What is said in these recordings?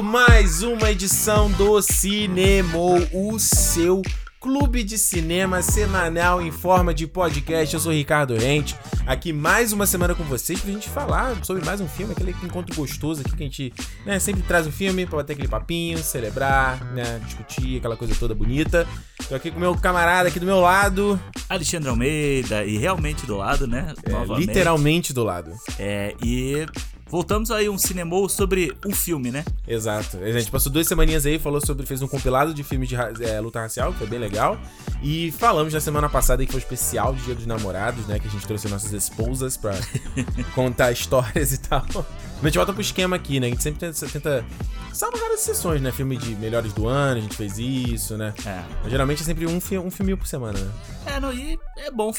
Começando mais uma edição do Cinema, o seu clube de cinema semanal em forma de podcast. Eu sou Ricardo Rente, aqui mais uma semana com vocês pra gente falar sobre mais um filme, aquele encontro gostoso aqui que a gente né, sempre traz um filme pra bater aquele papinho, celebrar, né, discutir, aquela coisa toda bonita. Tô aqui com meu camarada aqui do meu lado. Alexandre Almeida, e realmente do lado, né? É, literalmente do lado. É, e Voltamos aí um cinema sobre um filme, né? Exato. A gente passou duas semaninhas aí, falou sobre, fez um compilado de filmes de é, luta racial, que foi bem legal. E falamos na semana passada que foi o especial de Dia dos Namorados, né? Que a gente trouxe nossas esposas pra contar histórias e tal. Mas a gente volta pro esquema aqui, né? A gente sempre tenta, tenta salva raras sessões, né? Filme de melhores do ano, a gente fez isso, né? É. Mas geralmente é sempre um, fi um filminho por semana, né? É, não, e é bom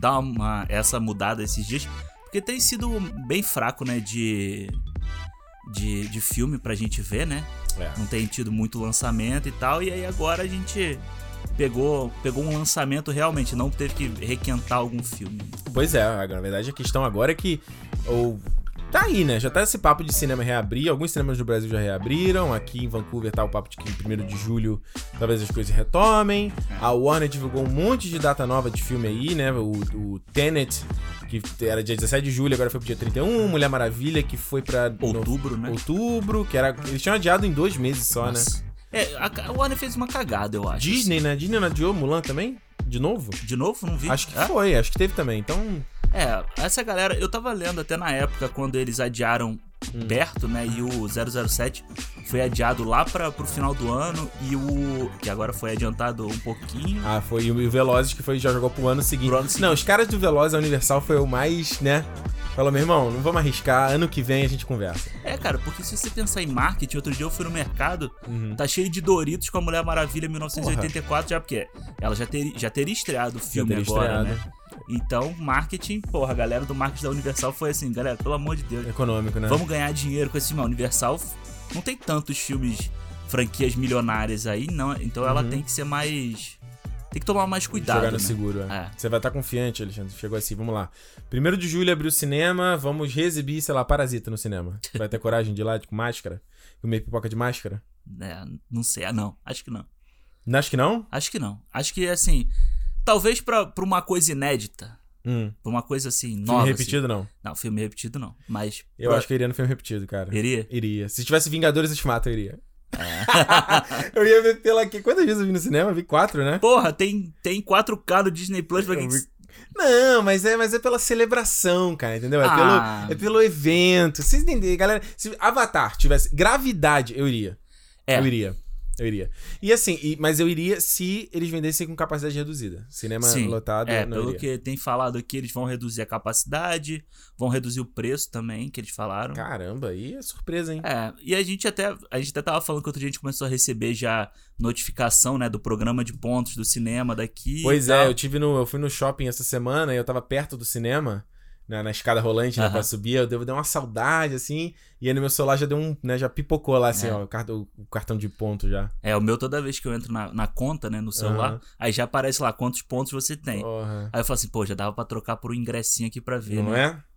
dar uma, essa mudada esses dias. Porque tem sido bem fraco, né, de, de, de filme pra gente ver, né? É. Não tem tido muito lançamento e tal. E aí agora a gente pegou, pegou um lançamento realmente, não teve que requentar algum filme. Pois é, na verdade a questão agora é que ou Tá aí, né? Já tá esse papo de cinema reabrir. Alguns cinemas do Brasil já reabriram. Aqui em Vancouver tá o papo de que em 1 de julho talvez as coisas retomem. É. A Warner divulgou um monte de data nova de filme aí, né? O, o Tenet, que era dia 17 de julho, agora foi pro dia 31. Mulher Maravilha, que foi pra. Outubro, no... né? Outubro, que era. Eles tinham adiado em dois meses só, né? Nossa. né? É, a Warner fez uma cagada, eu acho. Disney, né? Disney não adiou Mulan também? De novo? De novo? Não vi. Acho que é? foi, acho que teve também. Então. É, essa galera, eu tava lendo até na época quando eles adiaram hum. perto, né? E o 007 foi adiado lá para pro final do ano e o que agora foi adiantado um pouquinho. Ah, foi e o Velozes que foi já jogou pro ano seguinte. Pro ano seguinte. Não, os caras do Velozes a Universal foi o mais, né? Falou, meu irmão, não vamos arriscar, ano que vem a gente conversa. É, cara, porque se você pensar em marketing, outro dia eu fui no mercado, uhum. tá cheio de Doritos com a Mulher Maravilha 1984, Porra. já porque ela já, ter, já teria estreado o filme agora, estreado. né? Então, marketing, porra, a galera do marketing da Universal foi assim, galera, pelo amor de Deus. Econômico, né? Vamos ganhar dinheiro com esse filme. A Universal não tem tantos filmes, franquias milionárias aí, não. Então ela uhum. tem que ser mais. Tem que tomar mais cuidado. Jogar no né? seguro, é. é. Você vai estar confiante, Alexandre. Chegou assim, vamos lá. Primeiro de julho abriu o cinema, vamos reexibir, sei lá, Parasita no cinema. Vai ter coragem de ir lá com máscara? Comer pipoca de máscara? É, não sei. Ah, não. Acho que não. Acho que não? Acho que não. Acho que, assim, Talvez pra, pra uma coisa inédita. Hum. Pra uma coisa assim, filme nova. Filme repetido, assim. não? Não, filme repetido não. Mas. Eu pra... acho que eu iria no filme repetido, cara. Iria? Iria. Se tivesse Vingadores Ultimato, eu iria. É. eu ia ver pela aqui. Quantas vezes eu vi no cinema? vi quatro, né? Porra, tem, tem 4K no Disney Plus pra quem. Vi... Não, mas é, mas é pela celebração, cara, entendeu? É, ah. pelo, é pelo evento. Vocês entenderam, galera? Se Avatar tivesse gravidade, eu iria. É. Eu iria. Eu iria. E assim, e, mas eu iria se eles vendessem com capacidade reduzida. Cinema Sim, lotado. É, pelo iria. que tem falado aqui, eles vão reduzir a capacidade, vão reduzir o preço também, que eles falaram. Caramba, aí é surpresa, hein? É, e a gente até. A gente até tava falando que outro dia a gente começou a receber já notificação, né, do programa de pontos do cinema daqui. Pois é, eu tive no. Eu fui no shopping essa semana e eu tava perto do cinema na, na escada rolante, né, pra subir, eu devo dar uma saudade, assim, e aí no meu celular já deu um, né, já pipocou lá, assim, é. ó, o cartão, o cartão de ponto já. É, o meu toda vez que eu entro na, na conta, né, no celular, uhum. aí já aparece lá quantos pontos você tem. Uhum. Aí eu falo assim, pô, já dava pra trocar por um ingressinho aqui pra ver, Não né? é?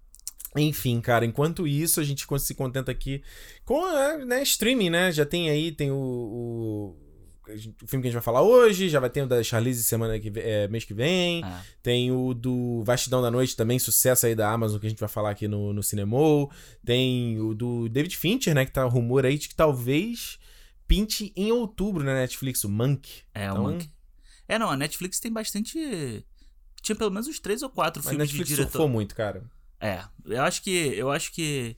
Enfim, cara, enquanto isso, a gente se contenta aqui com, né, streaming, né, já tem aí, tem o, o o filme que a gente vai falar hoje, já vai ter o da Charlize semana que é, mês que vem. Ah. Tem o do Vastidão da Noite também, sucesso aí da Amazon que a gente vai falar aqui no, no Cinemou. Tem o do David Fincher, né, que tá rumor aí de que talvez pinte em outubro na Netflix, o Monk. É, então... o Monk. É, não, a Netflix tem bastante tinha pelo menos uns três ou quatro filmes Netflix de diretor. surfou muito, cara. É, eu acho que eu acho que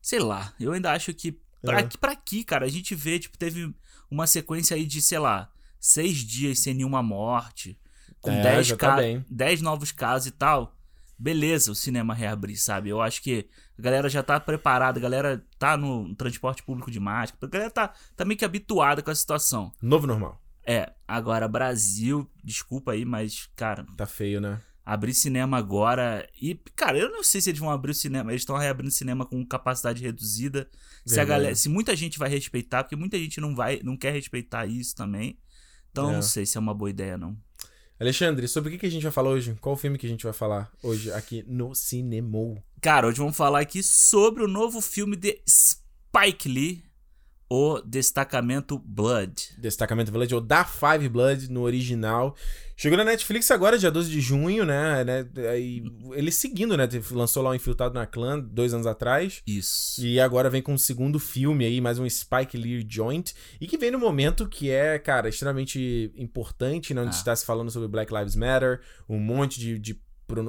sei lá, eu ainda acho que pra, é. pra aqui, cara, a gente vê, tipo, teve uma sequência aí de, sei lá, seis dias sem nenhuma morte, com é, dez, tá dez novos casos e tal, beleza o cinema reabrir, sabe? Eu acho que a galera já tá preparada, a galera tá no transporte público de máscara, a galera tá, tá meio que habituada com a situação. Novo normal. É, agora Brasil, desculpa aí, mas, cara. Tá feio, né? Abrir cinema agora. E, cara, eu não sei se eles vão abrir o cinema. Eles estão reabrindo cinema com capacidade reduzida. Se, a galera, se muita gente vai respeitar, porque muita gente não vai, não quer respeitar isso também. Então, é. não sei se é uma boa ideia, não. Alexandre, sobre o que a gente vai falar hoje? Qual o filme que a gente vai falar hoje aqui no Cinemou? Cara, hoje vamos falar aqui sobre o novo filme de Spike Lee, O Destacamento Blood. Destacamento Blood, ou Da Five Blood no original. Chegou na Netflix agora, dia 12 de junho, né? né ele seguindo, né? Lançou lá o Infiltrado na Clã dois anos atrás. Isso. E agora vem com um segundo filme aí, mais um Spike Lee Joint. E que vem no momento que é, cara, extremamente importante, né? Onde ah. está se falando sobre Black Lives Matter, um monte de, de,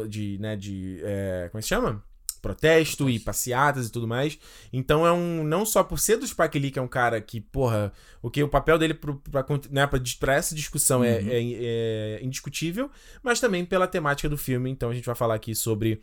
de, né, de é, como é que se chama? Protesto e passeatas e tudo mais. Então é um. Não só por ser do Spike Lee, que é um cara que, porra, o que o papel dele pro, pra, né, pra, pra essa discussão é, uhum. é, é, é indiscutível, mas também pela temática do filme. Então a gente vai falar aqui sobre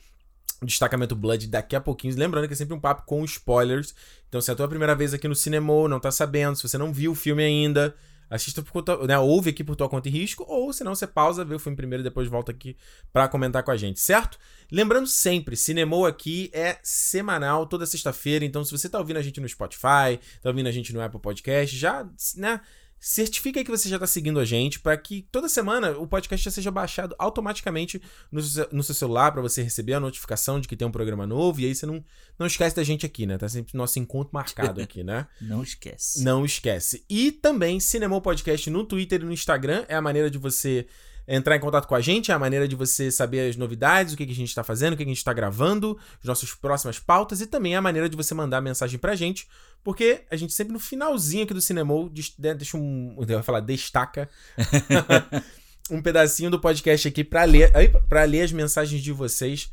destacamento Blood daqui a pouquinho. Lembrando que é sempre um papo com spoilers. Então, se é a tua primeira vez aqui no cinema, não tá sabendo, se você não viu o filme ainda, assista por conta, né, ouve aqui por tua conta e risco, ou se não, você pausa, vê o filme primeiro e depois volta aqui para comentar com a gente, certo? Lembrando sempre, Cinemou aqui é semanal, toda sexta-feira, então se você tá ouvindo a gente no Spotify, tá ouvindo a gente no Apple Podcast, já, né, certifica aí que você já está seguindo a gente para que toda semana o podcast já seja baixado automaticamente no, no seu celular para você receber a notificação de que tem um programa novo e aí você não, não esquece da gente aqui, né? Tá sempre nosso encontro marcado aqui, né? não esquece. Não esquece. E também Cinemou Podcast no Twitter e no Instagram é a maneira de você entrar em contato com a gente, é a maneira de você saber as novidades, o que, que a gente está fazendo, o que, que a gente está gravando, as nossas próximas pautas e também é a maneira de você mandar mensagem pra gente, porque a gente sempre no finalzinho aqui do Cinemol né, deixa um. Eu ia falar, destaca. um pedacinho do podcast aqui para ler, para ler as mensagens de vocês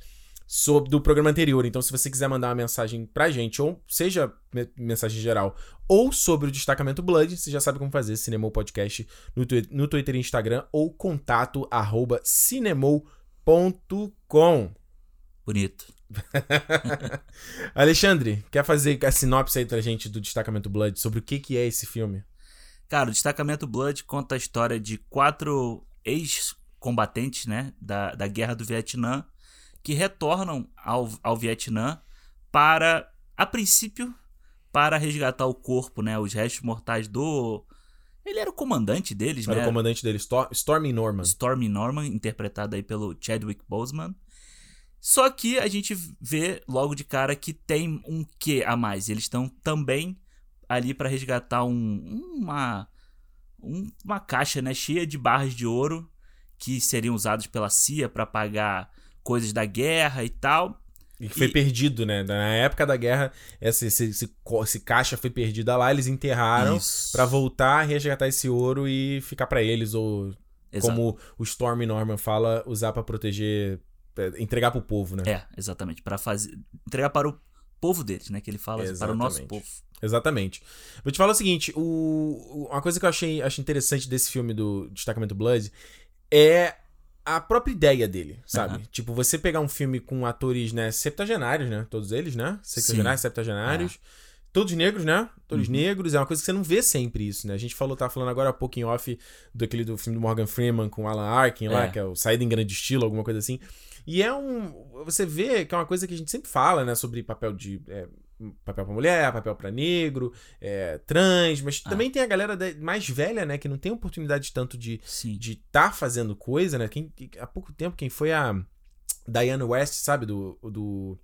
sobre do programa anterior. Então, se você quiser mandar uma mensagem pra gente, ou seja, mensagem geral, ou sobre o destacamento Blood, você já sabe como fazer, Cinemou Podcast no, no Twitter e Instagram, ou contato arroba cinemou.com. Bonito. Alexandre, quer fazer a sinopse aí pra gente do Destacamento Blood sobre o que, que é esse filme? Cara, o Destacamento Blood conta a história de quatro ex-combatentes, né, da, da Guerra do Vietnã, que retornam ao, ao Vietnã para, a princípio, para resgatar o corpo, né, os restos mortais do... Ele era o comandante deles, era né? Era o comandante deles, Stormy Norman. Stormy Norman, interpretado aí pelo Chadwick Boseman. Só que a gente vê logo de cara que tem um quê a mais. Eles estão também ali para resgatar um, uma, um, uma caixa né, cheia de barras de ouro que seriam usadas pela CIA para pagar coisas da guerra e tal. E que foi e... perdido, né? Na época da guerra, esse, esse, esse, esse caixa foi perdida lá, eles enterraram para voltar, resgatar esse ouro e ficar para eles, ou Exato. como o Storm Norman fala, usar para proteger é, entregar para o povo, né? É, exatamente. para fazer Entregar para o povo deles, né? Que ele fala exatamente. para o nosso povo. Exatamente. Vou te falar o seguinte: o, uma coisa que eu achei, achei interessante desse filme do Destacamento Blood é a própria ideia dele, sabe? Uhum. Tipo, você pegar um filme com atores, né, septagenários, né? Todos eles, né? Sexagenários, septagenários. É. Todos negros, né? Todos uhum. negros. É uma coisa que você não vê sempre isso, né? A gente falou, tá falando agora há pouco em off do, aquele, do filme do Morgan Freeman com Alan Arkin lá, é. que é o Saída em Grande Estilo, alguma coisa assim. E é um. Você vê que é uma coisa que a gente sempre fala, né? Sobre papel de. É, papel pra mulher, papel pra negro, é, trans, mas ah. também tem a galera mais velha, né? Que não tem oportunidade tanto de estar de tá fazendo coisa, né? Quem, há pouco tempo, quem foi a Diana West, sabe? Do. do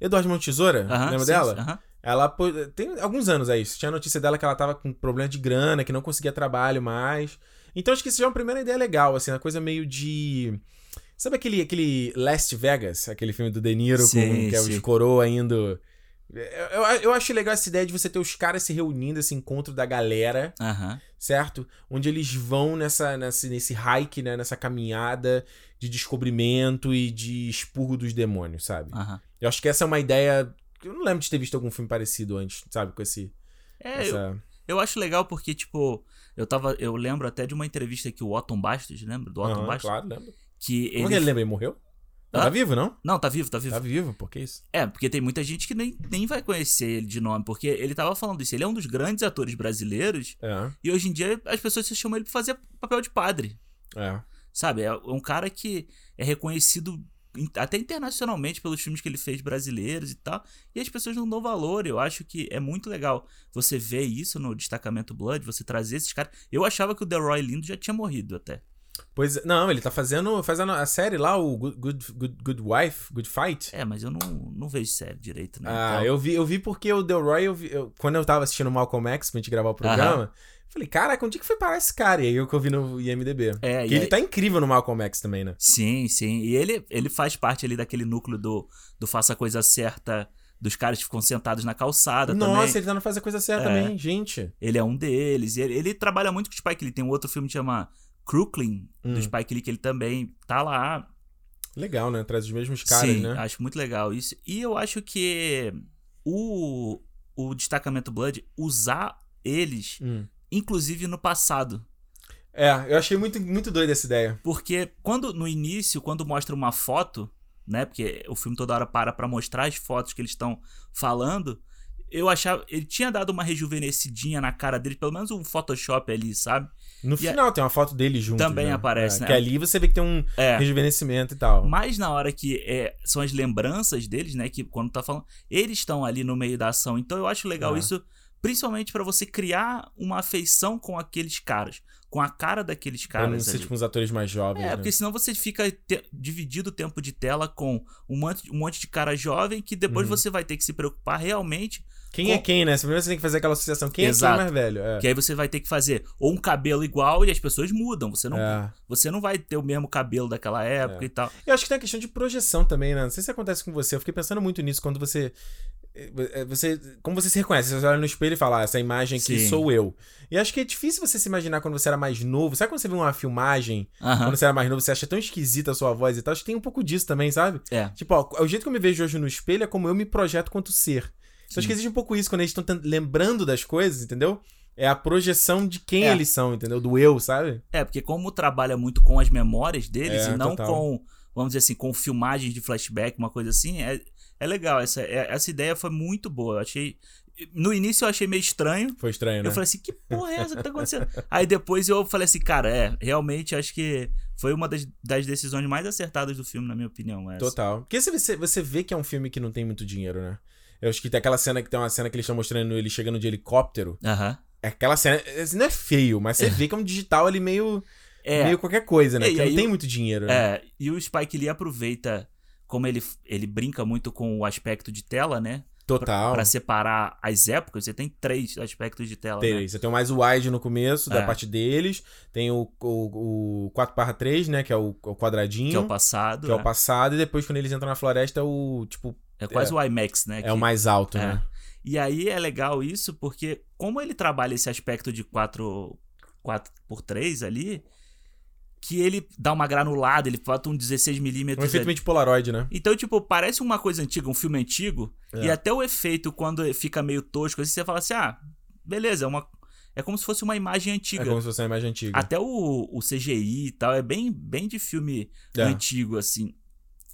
Eduardo Montesoura, uh -huh, lembra sim, dela? Uh -huh. Ela tem alguns anos aí. Tinha a notícia dela que ela tava com problema de grana, que não conseguia trabalho mais. Então acho que isso já é uma primeira ideia legal, assim, uma coisa meio de Sabe aquele, aquele Last Vegas, aquele filme do De Niro, sim, com, que é os coroa indo. Eu, eu, acho legal essa ideia de você ter os caras se reunindo, esse encontro da galera, certo? Onde eles vão nessa, nessa, nesse hike, né? Nessa caminhada de descobrimento e de expurgo dos demônios, sabe? Eu acho que essa é uma ideia. Eu não lembro de ter visto algum filme parecido antes, sabe? Com esse. É, essa... eu, eu acho legal porque, tipo, eu tava. Eu lembro até de uma entrevista que o Otton Bastos, lembra? Do Otton Bastos? Claro, lembro. Que ele... Como que ele lembra? Ele morreu? Tá vivo, não? Não, tá vivo, tá vivo. Tá vivo, por que isso? É, porque tem muita gente que nem, nem vai conhecer ele de nome, porque ele tava falando isso. Ele é um dos grandes atores brasileiros. É. E hoje em dia as pessoas se chamam ele pra fazer papel de padre. É. Sabe? É um cara que é reconhecido até internacionalmente pelos filmes que ele fez brasileiros e tal. E as pessoas não dão valor. Eu acho que é muito legal você ver isso no destacamento Blood, você trazer esses caras. Eu achava que o Delroy Lindo já tinha morrido até. Pois é, não, ele tá fazendo, fazendo a série lá, o Good, Good, Good, Wife, Good Fight. É, mas eu não, não vejo série direito, né? Ah, Então- eu vi, eu vi porque o Delroy, eu vi- eu- quando eu tava assistindo Malcolm X pra gente gravar o programa, falei, caraca, onde é que foi parar esse cara? E aí eu que eu vi no IMDB. É, que e ele aí- tá incrível no Malcolm X também, né? Sim, sim. E ele, ele faz parte ali daquele núcleo do, do faça a coisa certa, dos caras que ficam sentados na calçada Nossa, também. ele tá no Fazer a Coisa Certa É. também, gente. Ele é um deles. Ele, ele trabalha muito com o Spike Lee. Tem um outro filme que chama Crooklyn, Hum. do Spike Lee, que ele também tá lá. Legal, né? Traz os mesmos caras, Sim, né? acho muito legal isso. E eu acho que o, o Destacamento Blood usar eles, Hum. inclusive no passado. É, eu achei muito, muito doida essa ideia. Porque quando no início, quando mostra uma foto, né? Porque o filme toda hora para pra mostrar as fotos que eles estão falando. Eu achava. Ele tinha dado uma rejuvenescidinha na cara dele, pelo menos um Photoshop ali, sabe? No E a- final tem uma foto dele junto. Também né? aparece, É, né? Que ali você vê que tem um É. rejuvenescimento e tal. Mas na hora que é, são as lembranças deles, né? Que quando tá falando, eles estão ali no meio da ação. Então eu acho legal É. isso, principalmente pra você criar uma afeição com aqueles caras, com a cara daqueles Pra não caras. ser tipo uns atores mais jovens. É, né? porque senão você fica te- dividido o tempo de tela com um monte, um monte de cara jovem que depois Uhum. você vai ter que se preocupar realmente. Quem é com- quem, né? Primeiro você tem que fazer aquela associação. Quem é Exato. quem mais velho? É. Que aí você vai ter que fazer ou um cabelo igual e as pessoas mudam. Você não, É. você não vai ter o mesmo cabelo daquela época É. e tal. Eu acho que tem a questão de projeção também, né? Não sei se acontece com você. Eu fiquei pensando muito nisso quando você. eh, Você, como você se reconhece? Você olha no espelho e fala, ah, essa imagem aqui Sim. sou eu. E acho que é difícil você se imaginar quando você era mais novo. Sabe quando você vê uma filmagem, Aham. quando você era mais novo, você acha tão esquisita a sua voz e tal? Acho que tem um pouco disso também, sabe? É. Tipo, ó, o jeito que eu me vejo hoje no espelho é como eu me projeto quanto ser. Então, acho que existe um pouco isso quando eles estão lembrando das coisas, entendeu? É a projeção de quem É. eles são, entendeu? Do eu, sabe? É, porque como trabalha muito com as memórias deles É, e não total. com, vamos dizer assim, com filmagens de flashback, uma coisa assim, é, é legal. Essa, é- essa ideia foi muito boa. Eu achei. No início eu achei meio estranho. Foi estranho, né? Eu falei assim, que porra é essa que tá acontecendo? Aí depois eu falei assim, cara, é, realmente acho que foi uma das, das decisões mais acertadas do filme, na minha opinião. Essa. Total. Porque você, você vê que é um filme que não tem muito dinheiro, né? Eu acho que tem aquela cena que tem uma cena que eles estão mostrando ele chegando de helicóptero. Aham. É aquela cena. Não é feio, mas você vê que é um digital ali meio. É, meio qualquer coisa, né? É, Porque não tem o- muito dinheiro, né? é, e o Spike Lee aproveita, como ele, ele brinca muito com o aspecto de tela, né? Total. Pra separar as épocas, você tem três aspectos de tela. Tem, né? Você tem o mais wide no começo, da É. parte deles. Tem o, o, o 4/3, né? Que é o, o quadradinho. Que é o passado. que é o é. passado. E depois, quando eles entram na floresta, é o. Tipo, É quase o IMAX, né? é que- o mais alto, é. né? E aí é legal isso, porque como ele trabalha esse aspecto de 4, 4 por 3 ali, que ele dá uma granulada, ele bota um 16mm. Um efeito meio de Polaroid, né? Então, tipo, parece uma coisa antiga, um filme antigo, É. e até o efeito, quando fica meio tosco, assim, você fala assim, ah, beleza, é uma. É como se fosse uma imagem É antiga. como se fosse uma imagem antiga. Até o, o CGI e tal, é bem, bem de filme É. antigo, assim.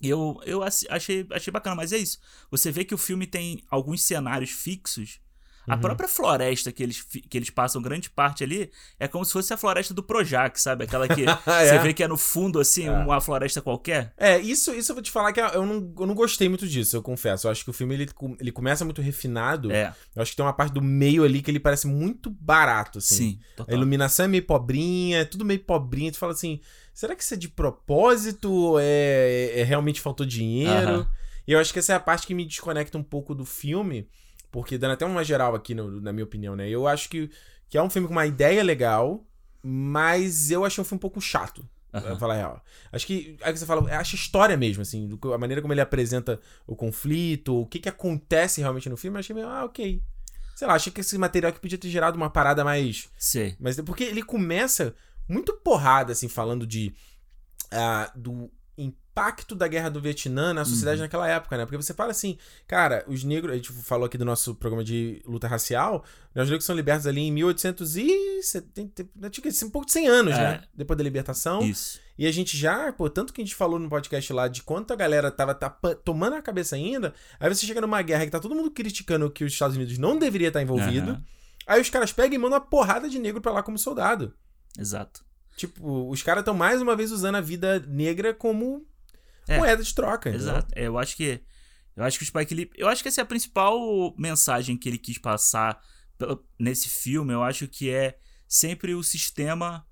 Eu, eu achei, achei bacana, mas é isso. Você vê que o filme tem alguns cenários fixos. A Uhum. própria floresta que eles, que eles passam grande parte ali é como se fosse a floresta do Projac, sabe? Aquela que É. você vê que é no fundo, assim, É. uma floresta qualquer. É, isso, isso eu vou te falar que eu não, eu não gostei muito disso, eu confesso. Eu acho que o filme ele, ele começa muito refinado. É, Eu acho que tem uma parte do meio ali que ele parece muito barato, assim. sim, A total. iluminação é meio pobrinha, é tudo meio pobrinha. Tu fala assim, será que isso é de propósito ou é, é realmente faltou dinheiro? Aham. E eu acho que essa é a parte que me desconecta um pouco do filme, porque dando até uma geral aqui, no- na minha opinião, né? Eu acho que, que é um filme com uma ideia legal, mas eu achei um filme um pouco chato. Aham. Pra falar real. Acho que. Aí você fala, acho história mesmo, assim, que- a maneira como ele apresenta o conflito, o que que acontece realmente no filme, eu achei meio, ah, ok. Sei lá, achei que esse material aqui podia ter gerado uma parada mais. Sei. Mas porque ele começa muito porrada, assim, falando de. ah, do impacto da guerra do Vietnã na sociedade Uhum. naquela época, né? Porque você fala assim, cara, os negros. A gente falou aqui do nosso programa de luta racial, né? os negros são libertos ali em 1870. né, um pouco de 100 anos, É. né? Depois da libertação. Isso. E a gente já, pô, tanto que a gente falou no podcast lá de quanto a galera tava tomando a cabeça ainda. Aí você chega numa guerra que tá todo mundo criticando que os Estados Unidos não deveria estar envolvido. Aham. Aí os caras pegam e mandam uma porrada de negro pra lá como soldado. Exato. Tipo, os caras estão mais uma vez usando a vida negra como É. moeda de troca. Exato. É, eu acho que. Eu acho que o Spike Lee. Eu acho que essa é a principal mensagem que ele quis passar nesse filme. Eu acho que é sempre o sistema.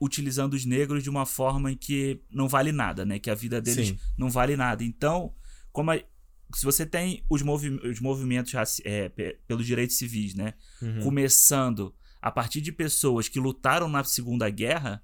utilizando os negros de uma forma em que não vale nada, né? Que a vida deles Sim. não vale nada. Então, como a- se você tem os, movi os movimentos é, pe- pelos direitos civis, né? Uhum. Começando a partir de pessoas que lutaram na Segunda Guerra,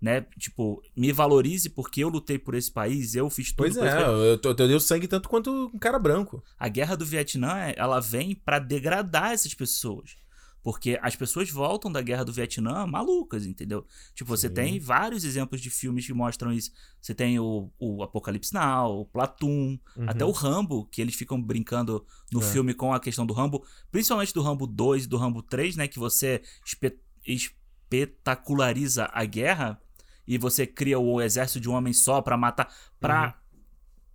né? Tipo, me valorize porque eu lutei por esse país, eu fiz tudo Pois é, eu, tô- eu dei sangue tanto quanto um cara branco. A guerra do Vietnã, ela vem pra degradar essas pessoas. Porque as pessoas voltam da guerra do Vietnã malucas, entendeu? Tipo, você Sim. tem vários exemplos de filmes que mostram isso. Você tem o, o Apocalipse Now, o Platoon, Uhum. até o Rambo, que eles ficam brincando no É. filme com a questão do Rambo, principalmente do Rambo 2 e do Rambo 3, né? Que você espe- espetaculariza a guerra e você cria o exército de um homem só pra matar. Pra. Uhum.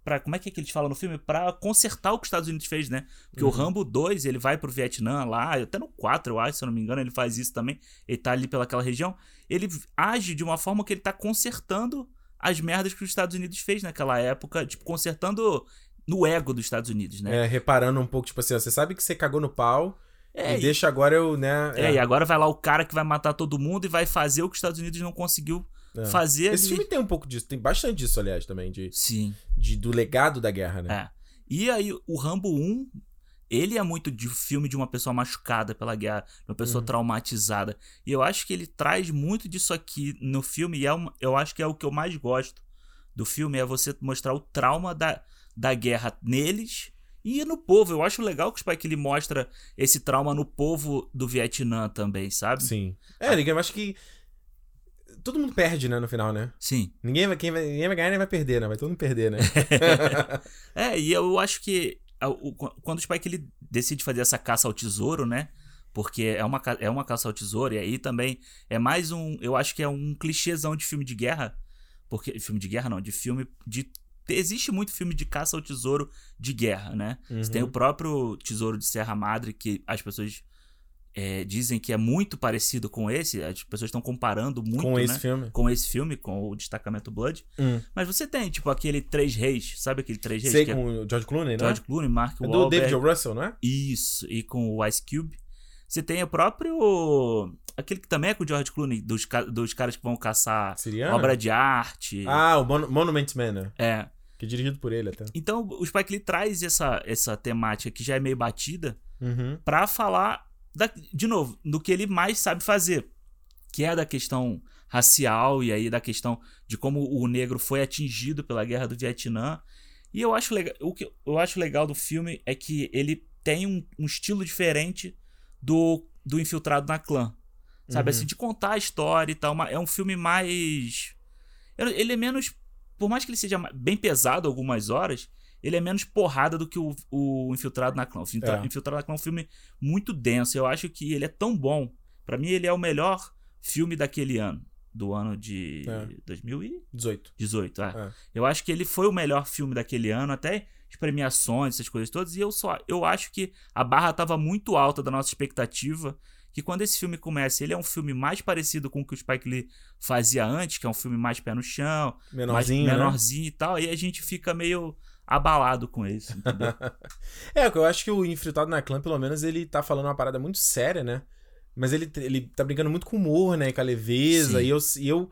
Pra, como é que, é que eles falam no filme? Pra consertar o que os Estados Unidos fez, né? Porque Uhum. o Rambo 2, ele vai pro Vietnã lá, até no 4, eu acho, se eu não me engano, ele faz isso também. Ele tá ali pelaquela região. Ele age de uma forma que ele tá consertando as merdas que os Estados Unidos fez naquela época, tipo, consertando no ego dos Estados Unidos, né? É, reparando um pouco, tipo assim, ó, você sabe que você cagou no pau É, e e, deixa agora eu, né? é, e agora vai lá o cara que vai matar todo mundo e vai fazer o que os Estados Unidos não conseguiu é. fazer Esse ali. filme tem um pouco disso, tem bastante disso, aliás, também, de, Sim. de- do legado da guerra, né? É. E aí, o Rambo 1, ele é muito de filme de uma pessoa machucada pela guerra, de uma pessoa Uhum. traumatizada. E eu acho que ele traz muito disso aqui no filme, e é uma- eu acho que é o que eu mais gosto do filme, é você mostrar o trauma da, da guerra neles e no povo. Eu acho legal que o Spike ele mostra esse trauma no povo do Vietnã também, sabe? Sim. É, eu acho que todo mundo perde, né, no final, né? Sim. Ninguém vai, quem vai, ninguém vai ganhar nem vai perder, né? Vai todo mundo perder, né? É, e eu acho que o- quando o Spike ele decide fazer essa caça ao tesouro, né? Porque é uma, é uma caça ao tesouro, e aí também é mais um. Eu acho que é um clichêzão de filme de guerra. Porque. Filme de guerra não, de filme. de Existe muito filme de caça ao tesouro de guerra, né? Você tem Uhum. o próprio Tesouro de Serra Madre, que as pessoas é, dizem que é muito parecido com esse. As pessoas estão comparando muito, Com esse né? filme. Com esse filme, com o Destacamento Blood. Hum. Mas você tem, tipo, aquele Três Reis, sabe aquele Três Reis? Sei que é com o George Clooney, né? George Clooney, Mark É do Wahlberg. David O. Russell, não é? Isso, e com o Ice Cube. Você tem o próprio... Aquele que também é com o George Clooney, dos, dos caras que vão caçar Siriano? obra de arte. Ah, o Mon Monument Man, né? É. Que é dirigido por ele até. Então, o Spike Lee traz essa, essa temática que já é meio batida Uhum. pra falar, da- de novo, do que ele mais sabe fazer. Que é da questão racial e aí da questão de como o negro foi atingido pela guerra do Vietnã. E eu acho legal, o que eu acho legal do filme é que ele tem um, um estilo diferente do, do Infiltrado na Clã. Sabe, Uhum. assim, de contar a história e tal. mas É um filme mais. Ele é menos. Por mais que ele seja bem pesado algumas horas, ele é menos porrada do que o, o Infiltrado na Clã. O Infiltra- É. Infiltrado na Clã é um filme muito denso. Eu acho que ele é tão bom. Pra mim, ele é o melhor filme daquele ano. Do ano de É. 2018. 18. é. É. Eu acho que ele foi o melhor filme daquele ano, até as premiações, essas coisas todas. E eu só eu acho que a barra tava muito alta da nossa expectativa. Que quando esse filme começa, ele é um filme mais parecido com o que o Spike Lee fazia antes, que é um filme mais pé no chão, Menorzinho, mais né? menorzinho e tal. Aí a gente fica meio abalado com isso, entendeu? É, eu acho que o Infiltrado na Clã, pelo menos, ele tá falando uma parada muito séria, né? Mas ele, ele tá brincando muito com o humor, né? Com a leveza. Sim. E eu, e eu,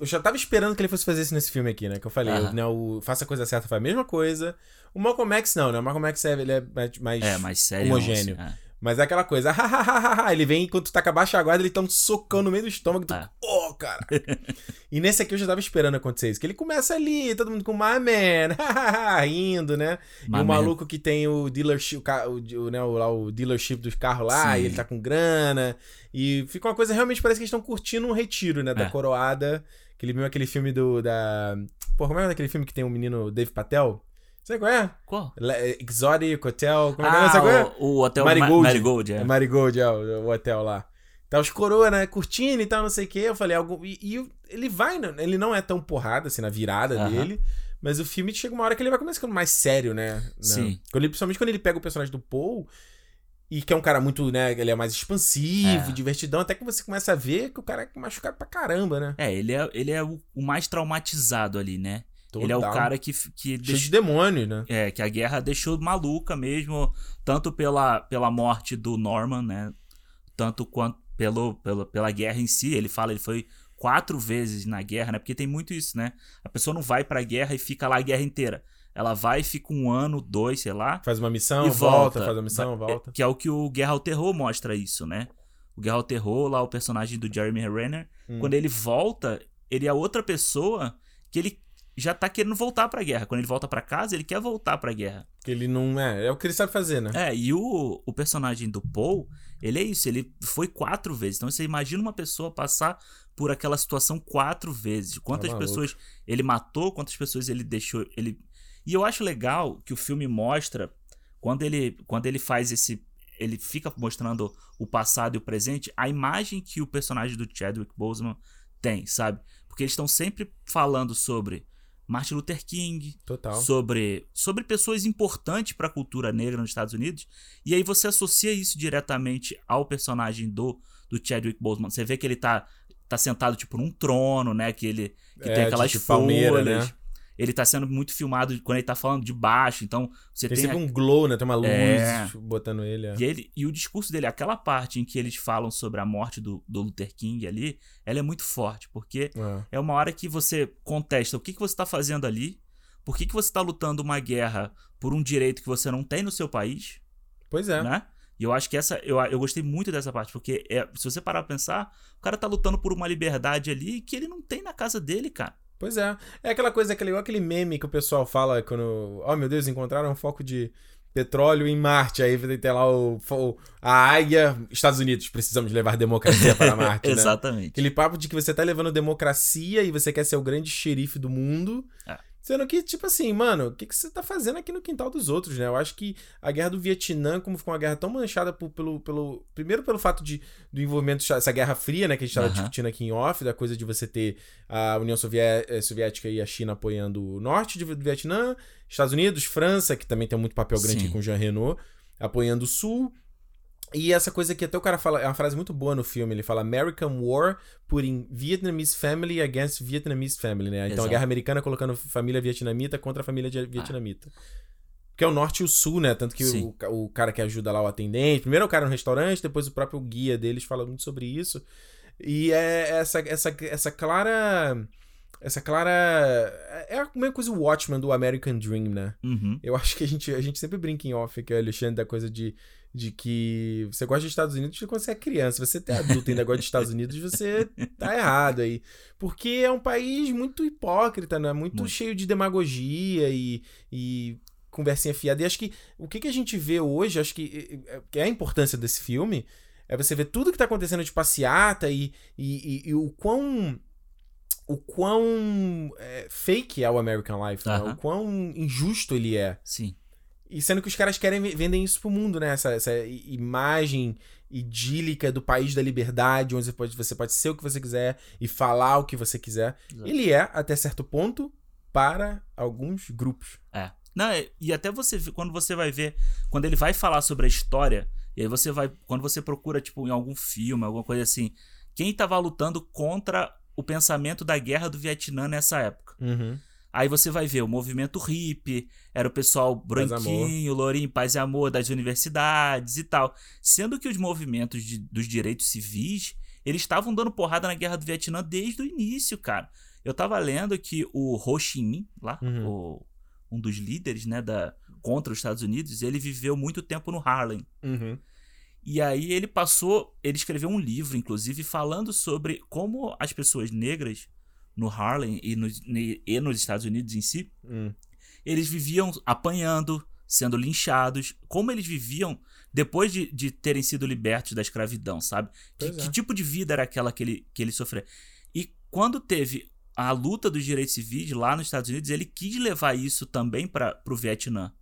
eu já tava esperando que ele fosse fazer isso nesse filme aqui, né? Que eu falei, né, o Faça a Coisa Certa foi a mesma coisa. O Malcolm X não, né? O Malcolm X é, ele é mais, mais- é, mais sério. homogêneo. assim, é. Mas é aquela coisa, ele vem enquanto tá com a baixa guarda, ele tá um socão no meio do estômago, tu, É. oh, cara. e nesse aqui eu já tava esperando acontecer isso, que ele começa ali, todo mundo com my man, rindo, né? e My o man. maluco que tem o dealership, o, o, o, né, o, lá, o dealership dos carros lá, Sim. e ele tá com grana, e fica uma coisa, realmente parece que eles estão curtindo um retiro, né, da É. coroada, aquele mesmo aquele filme do, da... Pô, como é aquele filme que tem o menino Dave Patel? Sabe qual é? Qual? Exotic Hotel, como é que é? Sabe qual é? Ah, o, o Hotel Marigold. Ma- Marigold, é. É Marigold, é, o, o hotel lá. Tá os coroa, né, curtindo e tal, não sei o que. Eu falei, algo. E, e ele vai, né, ele não é tão porrada, assim, na virada Aham. dele. Mas o filme chega uma hora que ele vai começando mais sério, né? Não. Sim. Quando ele, principalmente quando ele pega o personagem do Paul. E que é um cara muito, né? Ele é mais expansivo, É. divertidão, até que você começa a ver que o cara é machucado pra caramba, né? É, ele é, ele é o, o mais traumatizado ali, né? Ele é o Total. cara que, que Cheio deixou- de demônio, né? É, que a guerra deixou maluca mesmo, tanto pela, pela morte do Norman, né? Tanto quanto pelo, pelo, pela guerra em si. Ele fala, ele foi quatro vezes na guerra, né? Porque tem muito isso, né? A pessoa não vai pra guerra e fica lá a guerra inteira. Ela vai e fica um ano, dois, sei lá. Faz uma missão, E volta, volta. faz uma missão, volta. Que é o que o Guerra ao Terror mostra isso, né? O Guerra ao Terror, lá o personagem do Jeremy Renner, Hum. quando ele volta, ele é outra pessoa que ele já tá querendo voltar pra guerra. Quando ele volta pra casa, ele quer voltar pra guerra. Que ele não é. É o que ele sabe fazer, né? É, e o, o personagem do Paul, ele é isso, ele foi quatro vezes. Então você imagina uma pessoa passar por aquela situação quatro vezes. Quantas maluco. pessoas ele matou, quantas pessoas ele deixou. Ele... E eu acho legal que o filme mostra, quando ele, quando ele faz esse. Ele fica mostrando o passado e o presente, a imagem que o personagem do Chadwick Boseman tem, sabe? Porque eles estão sempre falando sobre Martin Luther King, Total. sobre, sobre pessoas importantes para a cultura negra nos Estados Unidos. E aí você associa isso diretamente ao personagem do, do Chadwick Boseman. Você vê que ele tá, tá sentado tipo num trono, né? Que ele que É, tem de- aquelas de folhas. palmeira, né? Ele tá sendo muito filmado quando ele tá falando de baixo. Então você Tem tem, sempre a- um glow, né? Tem uma luz É. botando ele. é. e, ele, e o discurso dele, aquela parte em que eles falam sobre a morte do, do Luther King ali, ela é muito forte, porque É. é uma hora que você contesta o que, que você está fazendo ali, por que, que você está lutando uma guerra por um direito que você não tem no seu país, Pois é. né? E eu acho que essa. Eu, eu gostei muito dessa parte, porque é, se você parar pra pensar, o cara tá lutando por uma liberdade ali que ele não tem na casa dele, cara. Pois é. É aquela coisa, aquele, igual aquele meme que o pessoal fala quando. Oh meu Deus, encontraram um foco de petróleo em Marte. Aí ter lá o, o- a águia. Estados Unidos, precisamos levar democracia para Marte. né? Exatamente. Aquele papo de que você tá levando democracia e você quer ser o grande xerife do mundo. É. Sendo que, tipo assim, mano, o que, que você tá fazendo aqui no quintal dos outros, né? Eu acho que a guerra do Vietnã, como ficou uma guerra tão manchada por- pelo, pelo. Primeiro pelo fato de, do envolvimento, essa guerra fria, né? Que a gente tava Aham. discutindo aqui em off, da coisa de você ter a União eh, Soviética e a China apoiando o norte do Vietnã, Estados Unidos, França, que também tem muito papel grande Sim. com o Jean Renault, apoiando o sul. E essa coisa que até o cara fala, é uma frase muito boa no filme, ele fala American War putting Vietnamese family against Vietnamese family, né? Então a Exato. guerra americana colocando família vietnamita contra a família vietnamita. Que é o norte e o sul, né? Tanto que o, o cara que ajuda lá o atendente, primeiro é o cara no restaurante, depois o próprio guia deles fala muito sobre isso. E é essa, essa, essa clara. Essa clara. É a mesma coisa o Watchmen do American Dream, né? Uhum. Eu acho que a gente, a gente sempre brinca em off aqui, Alexandre, da coisa de, de que você gosta dos Estados Unidos quando você é criança. Você é adulto e ainda gosta dos Estados Unidos, você tá errado aí. Porque é um país muito hipócrita, né? Muito, Muito. cheio de demagogia e, e conversinha fiada. E acho que o que, que a gente vê hoje, acho que, é- que é a importância desse filme, é você ver tudo que tá acontecendo de passeata e, e, e- e o quão. O quão é, fake é o American Life, né? Aham. O quão injusto ele é. Sim. E sendo que os caras querem vendem isso pro mundo, né? Essa, essa imagem idílica do país da liberdade, onde você pode, você pode ser o que você quiser e falar o que você quiser. Exato. Ele é, até certo ponto, para alguns grupos. É. Não, e até você quando você vai ver, quando ele vai falar sobre a história, e aí você vai, quando você procura tipo em algum filme, alguma coisa assim, quem tava lutando contra o pensamento da guerra do Vietnã nessa época. Uhum. Aí você vai ver o movimento hippie, era o pessoal branquinho, lourinho, paz e amor das universidades e tal. Sendo que os movimentos de- dos direitos civis, eles estavam dando porrada na guerra do Vietnã desde o início, cara. Eu tava lendo que o Ho Chi Minh, lá, Uhum. o- um dos líderes, né, da, contra os Estados Unidos, ele viveu muito tempo no Harlem. Uhum. E aí ele passou, ele escreveu um livro, inclusive, falando sobre como as pessoas negras no Harlem e nos, e nos Estados Unidos em si, Hum. eles viviam apanhando, sendo linchados, como eles viviam depois de, de terem sido libertos da escravidão, sabe? Que, é. que tipo de vida era aquela que ele, que ele sofreu? E quando teve a luta dos direitos civis lá nos Estados Unidos, ele quis levar isso também para o Vietnã.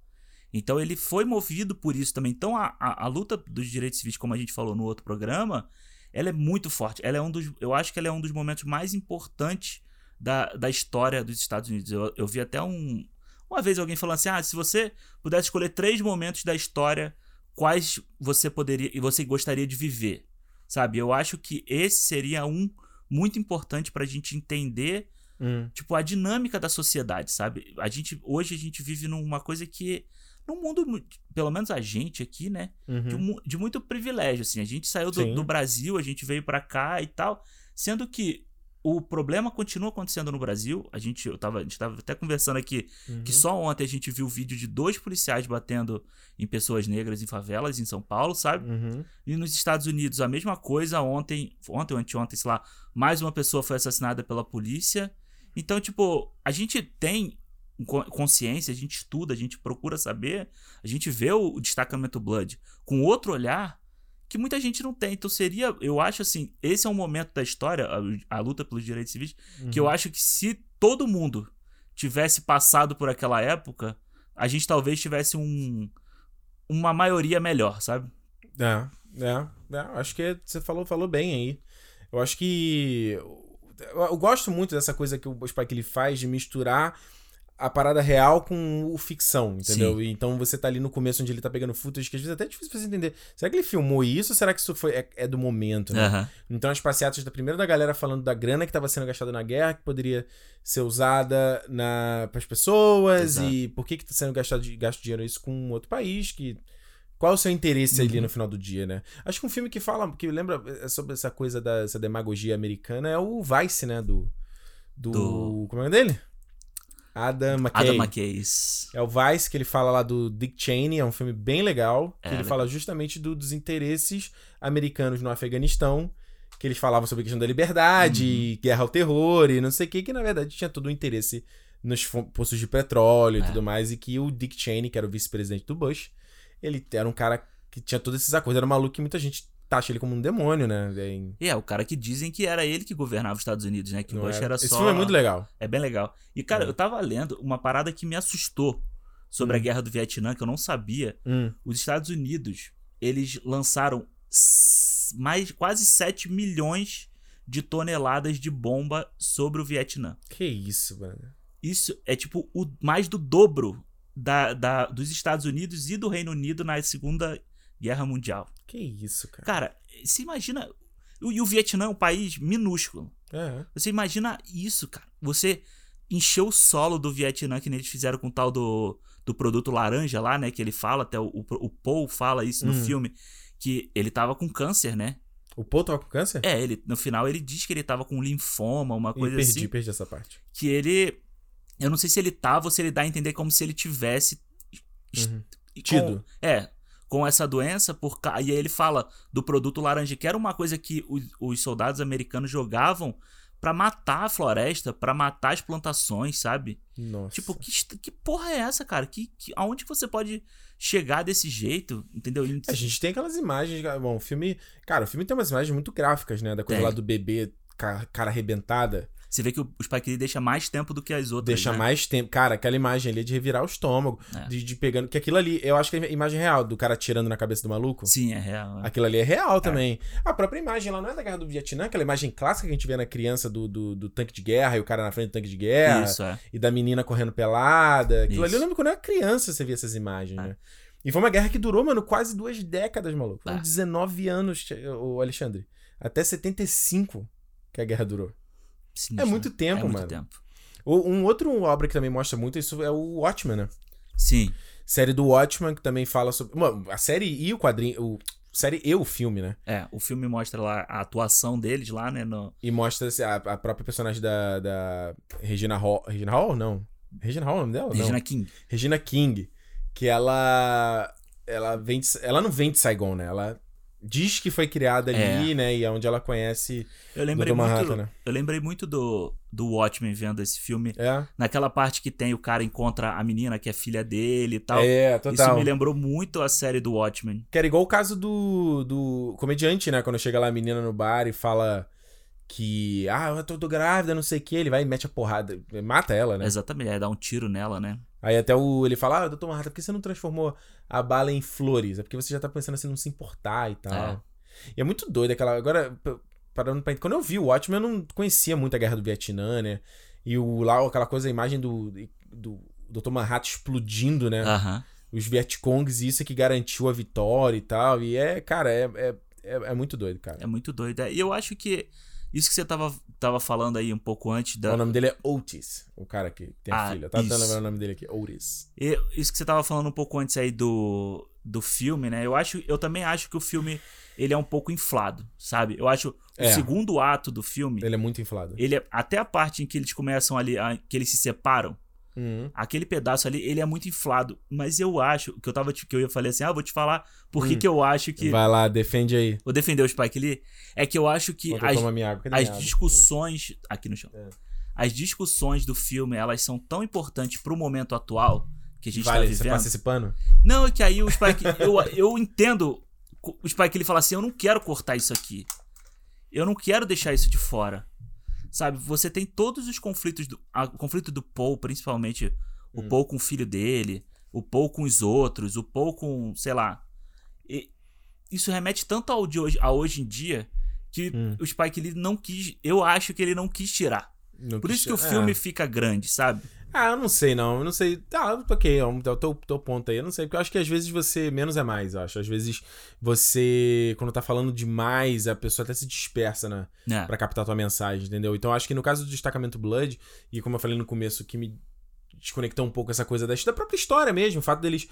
Então ele foi movido por isso também. Então a, a, a luta dos direitos civis, como a gente falou no outro programa, ela é muito forte. Ela é um dos, eu acho que ela é um dos momentos mais importantes da, da história dos Estados Unidos. Eu, eu vi até um. Uma vez alguém falando assim: ah, se você pudesse escolher três momentos da história, quais você poderia e você gostaria de viver? Sabe? Eu acho que esse seria um muito importante pra gente entender Hum. tipo, a dinâmica da sociedade, sabe? A gente, hoje a gente vive numa coisa que, num mundo, mu- pelo menos a gente aqui, né? De, Uhum. mu- de muito privilégio, assim. A gente saiu do, do Brasil, a gente veio pra cá e tal, sendo que o problema continua acontecendo no Brasil. A gente, eu tava, a gente tava até conversando aqui que só ontem a gente viu vídeo de dois policiais batendo em pessoas negras em favelas em São Paulo, sabe? Uhum. E nos Estados Unidos a mesma coisa. Ontem, ontem ou anteontem, sei lá, mais uma pessoa foi assassinada pela polícia. Então, tipo, a gente tem co- consciência, a gente estuda, a gente procura saber, a gente vê o, o destacamento Blood com outro olhar que muita gente não tem. Então seria, eu acho assim, esse é um momento da história, a, a luta pelos direitos civis, que eu acho que se todo mundo tivesse passado por aquela época, a gente talvez tivesse um uma maioria melhor, sabe? É, é, é, acho que você falou, falou bem aí. Eu acho que. Eu, eu gosto muito dessa coisa que o Spike ele faz de misturar a parada real com o ficção, entendeu? Sim. Então você tá ali no começo onde ele tá pegando footage, que às vezes é até difícil pra você entender. Será que ele filmou isso ou será que isso foi, é, é do momento, né? Aham. Então as passeatas da primeira da galera falando da grana que estava sendo gastada na guerra, que poderia ser usada na para as pessoas Exato. e por que que tá sendo gastado gasto dinheiro isso com outro país que qual o seu interesse ali Uhum. no final do dia, né? Acho que um filme que fala, que lembra é sobre essa coisa da demagogia americana é o Vice, né, do do, Do- como é o nome dele? Adam McKay. Adam McKay. É o Vice, que ele fala lá do Dick Cheney, é um filme bem legal, que É, ele legal. fala justamente do- dos interesses americanos no Afeganistão, que eles falavam sobre a questão da liberdade, Uhum. guerra ao terror e não sei o que, que na verdade tinha todo o interesse nos poços de petróleo e É. tudo mais, e que o Dick Cheney, que era o vice-presidente do Bush, ele era um cara que tinha todos esses acordos, era um maluco que muita gente taxa ele como um demônio, né? Em- E é, o cara que dizem que era ele que governava os Estados Unidos, né? Que o Bush era- era Esse só. filme é muito legal. É bem legal. E, cara, É. eu tava lendo uma parada que me assustou sobre a Hum. guerra do Vietnã, que eu não sabia. Hum. Os Estados Unidos, eles lançaram mais quase 7 milhões de toneladas de bomba sobre o Vietnã. Que isso, mano. Isso é tipo o mais do dobro da, da- dos Estados Unidos e do Reino Unido na Segunda Guerra Mundial. Que isso, cara. Cara, você imagina. o- E o Vietnã é um país minúsculo. É. Você imagina isso, cara. Você encheu o solo do Vietnã, que nem eles fizeram com o tal do, do produto laranja lá, né? Que ele fala, até o, o, o Paul fala isso no Hum. filme, que ele tava com câncer, né? O Paul tava com câncer? É, ele no final ele diz que ele tava com linfoma, uma coisa perdi, assim. perdi essa parte. Que ele. Eu não sei se ele tava ou se ele dá a entender como se ele tivesse. Uhum. com- Tido. é, com essa doença, por, e aí ele fala do produto laranja, que era uma coisa que os, os soldados americanos jogavam pra matar a floresta, pra matar as plantações, sabe? Nossa. Tipo, que, que porra é essa, cara? Que, que, aonde você pode chegar desse jeito, entendeu? A gente tem aquelas imagens. cara, Bom, o filme. Cara, o filme tem umas imagens muito gráficas, né? Da coisa Tem. lá do bebê, ca- cara arrebentada. Você vê que o, o Spike Lee deixa mais tempo do que as outras, Deixa né? mais tempo. Cara, aquela imagem ali é de revirar o estômago. É. De, de pegando. Que aquilo ali, eu acho que é a imagem real do cara tirando na cabeça do maluco. Sim, é real. né? Aquilo ali é real também. A própria imagem lá não é da Guerra do Vietnã, aquela imagem clássica que a gente vê na criança do, do, do tanque de guerra e o cara na frente do tanque de guerra. Isso, é. E da menina correndo pelada. Aquilo ali Isso. eu lembro quando eu era criança você via essas imagens, É. né? E foi uma guerra que durou, mano, quase duas décadas, maluco. Foram É. 19 anos, o Alexandre. Até 75 que a guerra durou. Sinistro, É muito né? tempo, é muito mano. tempo. O- Um outro obra que também mostra muito isso é o Watchmen, né? Sim. Série do Watchmen, que também fala sobre. Mano, a série e o quadrinho. O... Série e o filme, né? É, o filme mostra lá a atuação deles lá, né? No... E mostra assim, a, a própria personagem da, da Regina Hall. Regina Hall? Não. Regina Hall é o nome dela? Regina Não. King. Regina King. Que ela. Ela vem de- Ela não vem de Saigon, né? Ela diz que foi criada ali, né? E é onde ela conhece Eu lembrei Dr. muito, né? eu lembrei muito do, do Watchmen vendo esse filme. É. Naquela parte que tem o cara encontra a menina que é filha dele e tal. É, Isso total. me lembrou muito a série do Watchmen. Que era igual o caso do, do comediante, né? Quando chega lá a menina no bar e fala que, ah, eu tô, tô grávida, não sei o que, ele vai e mete a porrada, mata ela, né? Exatamente, é dar um tiro nela, né? Aí até o, ele fala, ah, doutor Manhattan, por que você não transformou a bala em flores? É porque você já tá pensando assim, não se importar e tal. É. E é muito doido aquela, agora, parando pra... Quando eu vi o Watchmen, eu não conhecia muito a Guerra do Vietnã, né? E o, lá, aquela coisa, a imagem do, do Dr. Manhattan explodindo, né? Aham. os Vietcongs e isso é que garantiu a vitória e tal. E é, cara, é, é, é, é muito doido, cara. É muito doido. é. E eu acho que isso que você tava, tava falando aí um pouco antes da. O nome dele é Otis, o cara que tem a Ah, filha. Tá tentando lembrar o nome dele aqui. Otis. E Isso que você tava falando um pouco antes aí do. do filme, né? Eu acho, eu também acho que o filme ele é um pouco inflado, sabe? Eu acho É. o segundo ato do filme, ele, Ele é muito inflado. é até a parte em que eles começam ali, a- que eles se separam, Uhum. aquele pedaço ali, ele é muito inflado, mas eu acho que eu tava que eu ia falar assim, ah, vou te falar por que Hum. que eu acho que Vai lá, defende aí. vou defender o Spike Lee, é que eu acho que as, água. As discussões aqui no chão. É. As discussões do filme, elas são tão importantes pro momento atual que a gente Vale, tá você vivendo. passa esse pano? Não, é que aí o Spike. eu, eu entendo o Spike ele fala assim: eu não quero cortar isso aqui. Eu não quero deixar isso de fora. Sabe? Você tem todos os conflitos. Do, a- o conflito do Paul, principalmente o Hum. Paul com o filho dele, o Paul com os outros, o Paul com. sei lá. E isso remete tanto ao de hoje, a hoje em dia que Hum. o Spike ele não quis. Eu acho que ele não quis tirar. Não Por quis- isso que o é. filme fica grande, sabe? Ah, eu não sei, não. Eu não sei. Tá, ok, é um- é o teu, teu ponto aí. Eu não sei, porque eu acho que às vezes você. Menos é mais, eu acho. Às vezes você. Quando tá falando demais, a pessoa até se dispersa, né? É. Pra captar tua mensagem, entendeu? Então eu acho que no caso do destacamento Blood, e como eu falei no começo, que me desconectou um pouco essa coisa da, da própria história mesmo, o fato deles.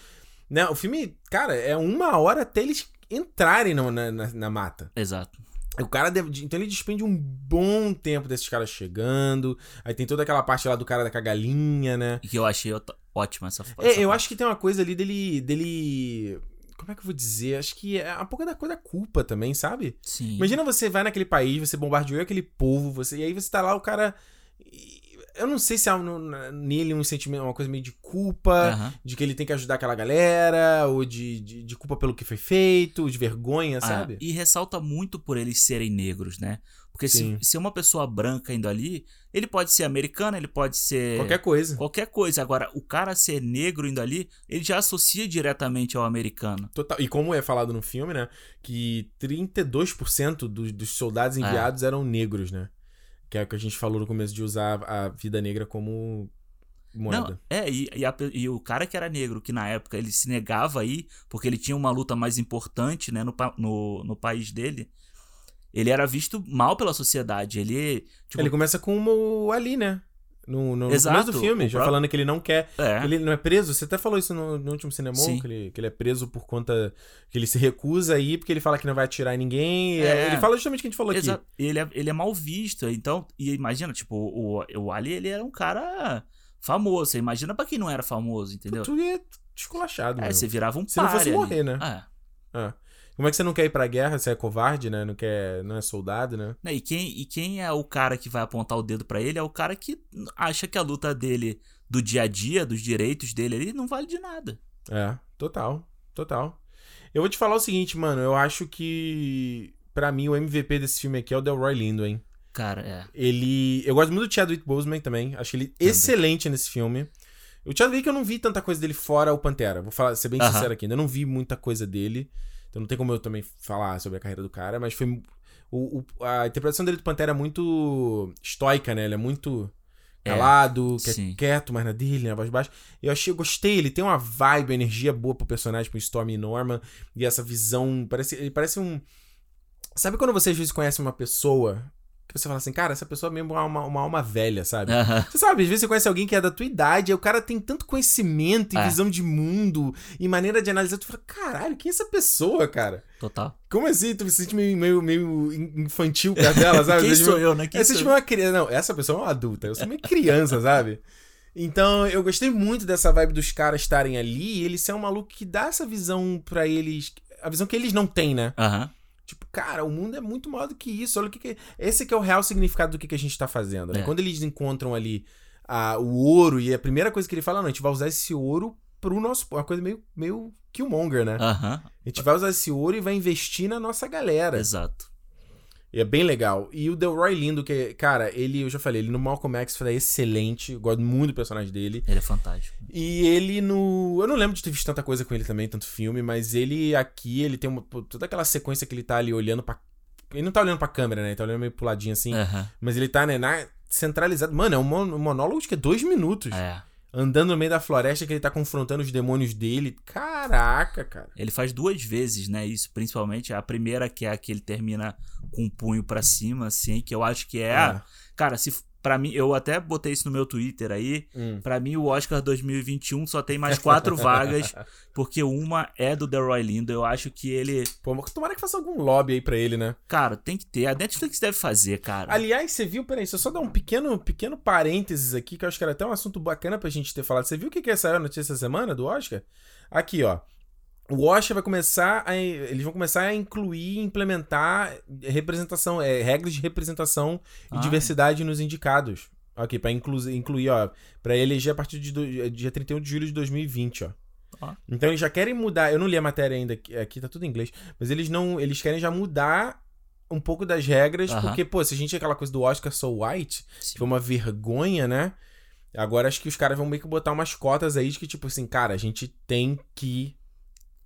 Né, o filme, cara, é uma hora até eles entrarem na, na, na mata. Exato. O cara deve, então ele despende um bom tempo desses caras chegando. Aí tem toda aquela parte lá do cara da cagalinha, né? E que eu achei ótima essa, essa É, eu parte. acho que tem uma coisa ali dele. dele. Como é que eu vou dizer? Acho que é um pouco da coisa da culpa também, sabe? Sim. Imagina você vai naquele país, você bombardeou aquele povo, você, e aí você tá lá, o cara. e- Eu não sei se há no- nele um sentimento, uma coisa meio de culpa, Aham. de que ele tem que ajudar aquela galera, ou de, de, de culpa pelo que foi feito, de vergonha, Ah, sabe? e ressalta muito por eles serem negros, né? Porque se, Sim. se é uma pessoa branca indo ali, ele pode ser americano, ele pode ser Qualquer coisa. qualquer coisa. Agora, o cara ser negro indo ali, ele já associa diretamente ao americano. Total. E como é falado no filme, né? Que 32% dos, dos soldados É. enviados eram negros, né? Que é o que a gente falou no começo de usar a vida negra como moeda. Não, é, e, e, a e o cara que era negro, que na época ele se negava aí, porque ele tinha uma luta mais importante, né, no, no, no país dele, ele era visto mal pela sociedade. Ele, tipo, Ele começa com o Ali, né? No, no, no Exato, começo do filme, já próprio- falando que ele não quer. é, Ele não é preso. Você até falou isso no, no último cinema, que ele, que ele é preso por conta. que ele se recusa a ir porque ele fala que não vai atirar em ninguém. É. Ele fala justamente o que a gente falou aqui. Exa- Ele é, ele é mal visto, então, e imagina, tipo, o, o Ali, ele era um cara famoso, você imagina pra quem não era famoso, entendeu? Tu é esculachado, É, você virava um Se não fosse morrer, né? É. Ah. Como é que você não quer ir pra guerra? Você é covarde, né? Não quer. Não é soldado, né? E quem, e quem é o cara que vai apontar o dedo pra ele é o cara que acha que a luta dele, do dia a dia, dos direitos dele ali, não vale de nada. É, total. Total. Eu vou te falar o seguinte, mano. Eu acho que. Pra mim, o MVP desse filme aqui é o Delroy Lindo, hein? Cara, é. Ele. Eu gosto muito do Chadwick Boseman também. Acho ele excelente nesse filme. O Chadwick eu não vi tanta coisa dele fora o Pantera. Vou falar, ser bem Aham. sincero aqui. Ainda não vi muita coisa dele. Então não tem como eu também falar sobre a carreira do cara. Mas foi. O, o- a interpretação dele do Pantera é muito estoica, né? Ele é muito É, calado, é quieto, mas na dele, na voz baixa. Eu achei, eu gostei. Ele tem uma vibe, uma energia boa pro personagem, pro Storm e Norman. E essa visão. Parece, ele parece um. Sabe quando você às vezes conhece uma pessoa você fala assim, cara, essa pessoa mesmo é uma, uma alma velha, sabe? Você sabe, às vezes você conhece alguém que é da tua idade, aí o cara tem tanto conhecimento e É. visão de mundo e maneira de analisar, tu fala, caralho, quem é essa pessoa, cara? Total. Como assim? Tu se sente meio, meio, meio infantil perto dela, sabe? Quem Você, tipo, sou eu, né? Quem é, sou tipo eu? uma criança. Não, essa pessoa é uma adulta. Eu sou meio criança, sabe? Então, eu gostei muito dessa vibe dos caras estarem ali e eles ser um maluco que dá essa visão pra eles. A visão que eles não têm, né? Aham. Tipo, cara, o mundo é muito maior do que isso. Olha o que, que... Esse que é o real significado do que, que a gente tá fazendo, né? É. Quando eles encontram ali ah, o ouro, e a primeira coisa que ele fala, não, a gente vai usar esse ouro pro nosso. Uma coisa meio, meio Killmonger, né? A gente vai usar esse ouro e vai investir na nossa galera. Exato. E é bem legal. E o Delroy Lindo, que, cara, ele, eu já falei, ele no Malcolm X foi excelente. Eu gosto muito do personagem dele. Ele é fantástico. E ele no. Eu não lembro de ter visto tanta coisa com ele também, tanto filme, mas ele aqui, ele tem uma. Toda aquela sequência que ele tá ali olhando pra. Ele não tá olhando pra câmera, né? Ele tá olhando meio puladinho assim. Aham. Mas ele tá, né, na, centralizado. Mano, é um um monólogo de que é dois minutos. É. Andando no meio da floresta que ele tá confrontando os demônios dele. Caraca, cara. Ele faz duas vezes, né? Isso, principalmente. A primeira, que é a que ele termina com o punho pra cima, assim, que eu acho que é. a- Cara, se. Pra mim, eu até botei isso no meu Twitter aí. Hum. Pra mim, o Oscar 2021 só tem mais quatro vagas, porque uma é do The Roy Lindo. Eu acho que ele. Pô, tomara que faça algum lobby aí pra ele, né? Cara, tem que ter. A Netflix deve fazer, cara. Aliás, você viu, peraí, deixa eu só dar um pequeno, pequeno parênteses aqui, que eu acho que era até um assunto bacana pra gente ter falado. Você viu o que que é essa notícia essa semana do Oscar? Aqui, ó. O Oscar vai começar a. Eles vão começar a incluir, implementar representação, é, regras de representação e Ah. diversidade nos indicados. Ok, pra inclu incluir, ó. Pra eleger a partir de do, dia 31 de julho de 2020, ó. Ó. Então eles já querem mudar. Eu não li a matéria ainda, aqui, aqui tá tudo em inglês. Mas eles não. Eles querem já mudar um pouco das regras, Aham. porque, pô, se a gente tinha aquela coisa do Oscar So White, Sim. que foi uma vergonha, né? Agora acho que os caras vão meio que botar umas cotas aí de que, tipo assim, cara, a gente tem que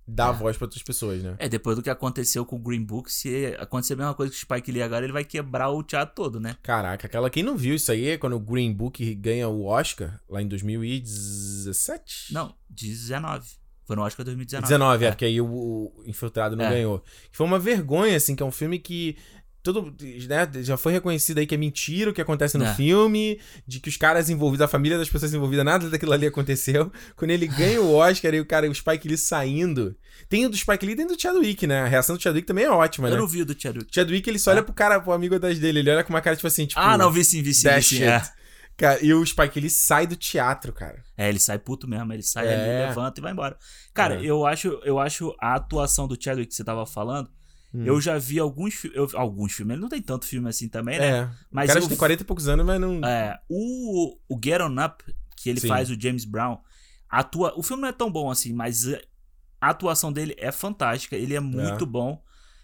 dar É. voz pra outras pessoas, né? É, depois do que aconteceu com o Green Book, se acontecer a mesma coisa que o Spike Lee agora, ele vai quebrar o teatro todo, né? Caraca, aquela quem não viu isso aí, é quando o Green Book ganha o Oscar, lá em 2017? Não, 19. Foi no Oscar 2019. 19, é, É. porque aí o, o Infiltrado não É. ganhou. Foi uma vergonha, assim, que é um filme que. Todo, né, já foi reconhecido aí que é mentira o que acontece no É. filme, de que os caras envolvidos, a família das pessoas envolvidas, nada daquilo ali aconteceu. Quando ele ganha o Oscar e o cara, o Spike Lee saindo. Tem o do Spike Lee e tem do Chadwick, né? A reação do Chadwick também é ótima, Eu né? não vi o do Chadwick. Chadwick, ele só olha pro cara, pro amigo atrás dele, ele olha com uma cara, tipo assim, tipo... ah, não, vi sim, vi sim, vi sim. É. Cara, e o Spike Lee sai do teatro, cara. É, ele sai puto mesmo, ele sai É. ali, levanta e vai embora. Cara, É. eu acho eu acho a atuação do Chadwick que você tava falando, Hum. eu já vi alguns, eu, alguns filmes, ele não tem tanto filme assim também, né? É. Mas o cara eu- tem 40 e poucos anos, mas não... É, o, o Get On Up, que ele Sim. faz o James Brown, atua, o filme não é tão bom assim, mas eh, a atuação dele é fantástica, ele é muito bom.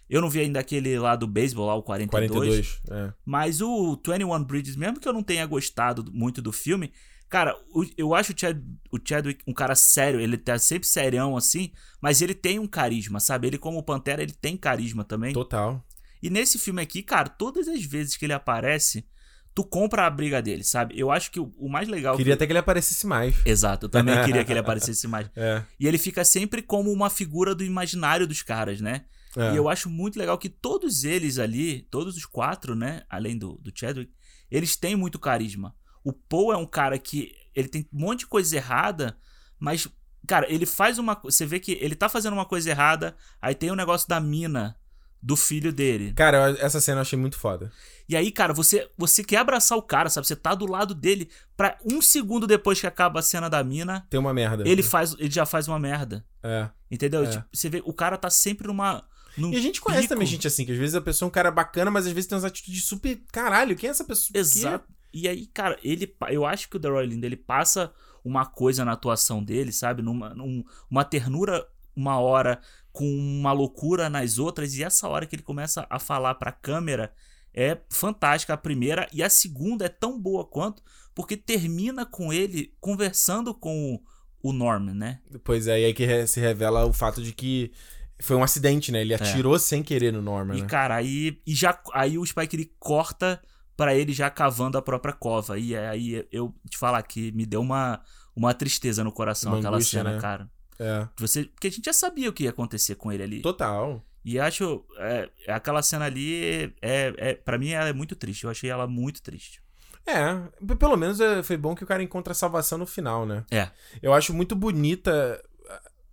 Eu não vi ainda aquele lá do beisebol, lá o 42, 42, é. mas o 21 Bridges, mesmo que eu não tenha gostado do- muito do filme, cara, eu acho o, Chad, o Chadwick um cara sério, ele tá sempre serião assim, mas ele tem um carisma, sabe? Ele como Pantera, ele tem carisma também. Total. E nesse filme aqui, cara, todas as vezes que ele aparece, tu compra a briga dele, sabe? Eu acho que o, o mais legal. Queria que... até que ele aparecesse mais. Exato, eu também queria que ele aparecesse mais. É. E ele fica sempre como uma figura do imaginário dos caras, né? é. E eu acho muito legal que todos eles ali, todos os quatro, né? Além do, do Chadwick, eles têm muito carisma. O Paul é um cara que ele tem um monte de coisa errada, mas, cara, ele faz uma. Você vê que ele tá fazendo uma coisa errada, aí tem o negócio da mina do filho dele. Cara, essa cena eu achei muito foda. E aí, cara, você, você quer abraçar o cara, sabe? Você tá do lado dele pra um segundo depois que acaba a cena da mina, Tem uma merda. ele faz, ele já faz uma merda. É. Entendeu? É. Tipo, você vê, o cara tá sempre numa. Num E a gente conhece pico. também gente assim, que às vezes a pessoa é um cara bacana, mas às vezes tem umas atitudes super. Caralho, quem é essa pessoa? Exato. E aí, cara, ele, eu acho que o The Roy Lindo, ele passa uma coisa na atuação dele, sabe? Numa, num- uma ternura uma hora com uma loucura nas outras e essa hora que ele começa a falar pra câmera é fantástica a primeira e a segunda é tão boa quanto porque termina com ele conversando com o, o Norman, né? Pois é, e aí que se revela o fato de que foi um acidente, né? Ele atirou sem querer no Norman, É. E né? cara, aí e já aí o Spike ele corta pra ele já cavando a própria cova. E aí eu te falar que me deu uma uma tristeza no coração Uma aquela angústia, cena, né? cara. É. Você, porque a gente já sabia o que ia acontecer com ele ali. Total. E acho é, aquela cena ali é, é para mim ela é muito triste. Eu achei ela muito triste. É, pelo menos é, foi bom que o cara encontra a salvação no final, né? É. Eu acho muito bonita.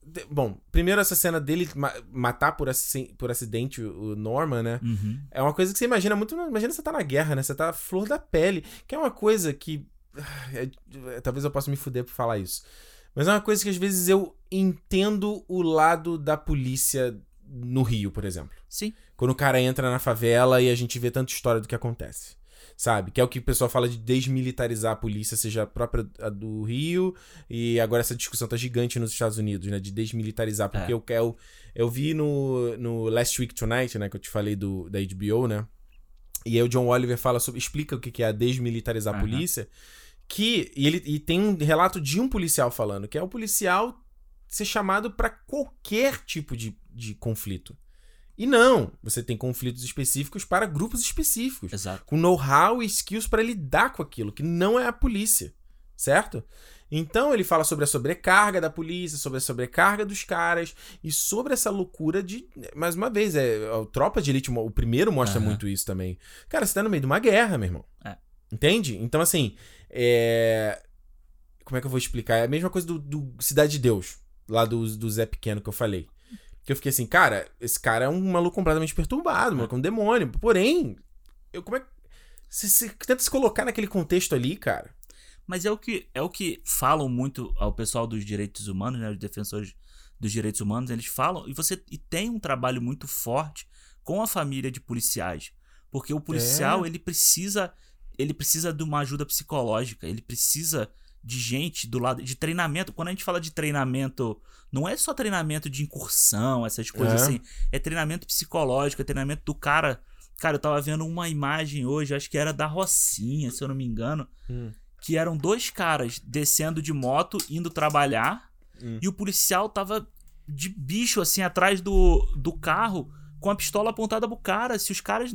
De- Bom, primeiro essa cena dele ma- matar por, aci- por acidente o o Norman, né? Uhum. É uma coisa que você imagina muito. Imagina você tá na guerra, né? Você tá flor da pele. Que é uma coisa que. é- é- talvez eu possa me fuder por falar isso. Mas é uma coisa que às vezes eu entendo o lado da polícia no Rio, por exemplo. Sim. Quando o cara entra na favela e a gente vê tanta história do que acontece. Sabe? Que é o que o pessoal fala de desmilitarizar a polícia, seja a própria a do Rio, e agora essa discussão tá gigante nos Estados Unidos, né? De desmilitarizar. Porque É. eu, eu, eu vi no, no Last Week Tonight, né? Que eu te falei do, da HBO, né? E aí o John Oliver fala sobre. explica o que é desmilitarizar a polícia. Que. E, ele, e tem um relato de um policial falando, que é o policial ser chamado pra qualquer tipo de, de conflito. E não, você tem conflitos específicos para grupos específicos, Exato. com know-how e skills para lidar com aquilo, que não é a polícia, certo? Então ele fala sobre a sobrecarga da polícia, sobre a sobrecarga dos caras e sobre essa loucura de, mais uma vez, é, a Tropa de Elite, o primeiro mostra Aham. muito isso também. Cara, você tá no meio de uma guerra, meu irmão. É. Entende? Então, assim, é... Como é que eu vou explicar? É a mesma coisa do, do Cidade de Deus, lá do, do Zé Pequeno que eu falei. Que eu fiquei assim, cara, esse cara é um maluco completamente perturbado, maluco, é um demônio. Porém, eu como é que. Você, você tenta se colocar naquele contexto ali, cara. Mas é o que é o que falam muito ao pessoal dos direitos humanos, né, os defensores dos direitos humanos, eles falam e você e tem um trabalho muito forte com a família de policiais, porque o policial É. ele precisa ele precisa de uma ajuda psicológica, ele precisa de gente do lado de treinamento. Quando a gente fala de treinamento, não é só treinamento de incursão, essas coisas É. assim, é treinamento psicológico, é treinamento do cara. Cara, eu tava vendo uma imagem hoje, acho que era da Rocinha, se eu não me engano, Hum. que eram dois caras descendo de moto, indo trabalhar, Hum. e o policial tava de bicho, assim, atrás do, do carro, com a pistola apontada pro cara. Se os caras.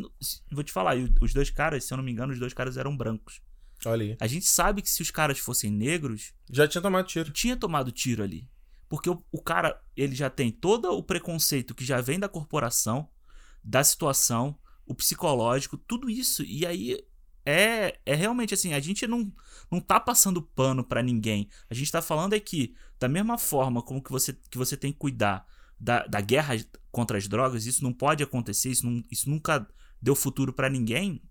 Vou te falar, os dois caras, se eu não me engano, os dois caras eram brancos. Olha aí. A gente sabe que se os caras fossem negros, Já tinha tomado tiro. tinha tomado tiro ali. Porque o, o cara, ele já tem todo o preconceito que já vem da corporação, da situação, o psicológico, tudo isso. E aí é, é realmente assim, a gente não, não tá passando pano pra ninguém. A gente tá falando é que, da mesma forma como que você, que você tem que cuidar da, da guerra contra as drogas, isso não pode acontecer, isso, não, isso nunca deu futuro pra ninguém.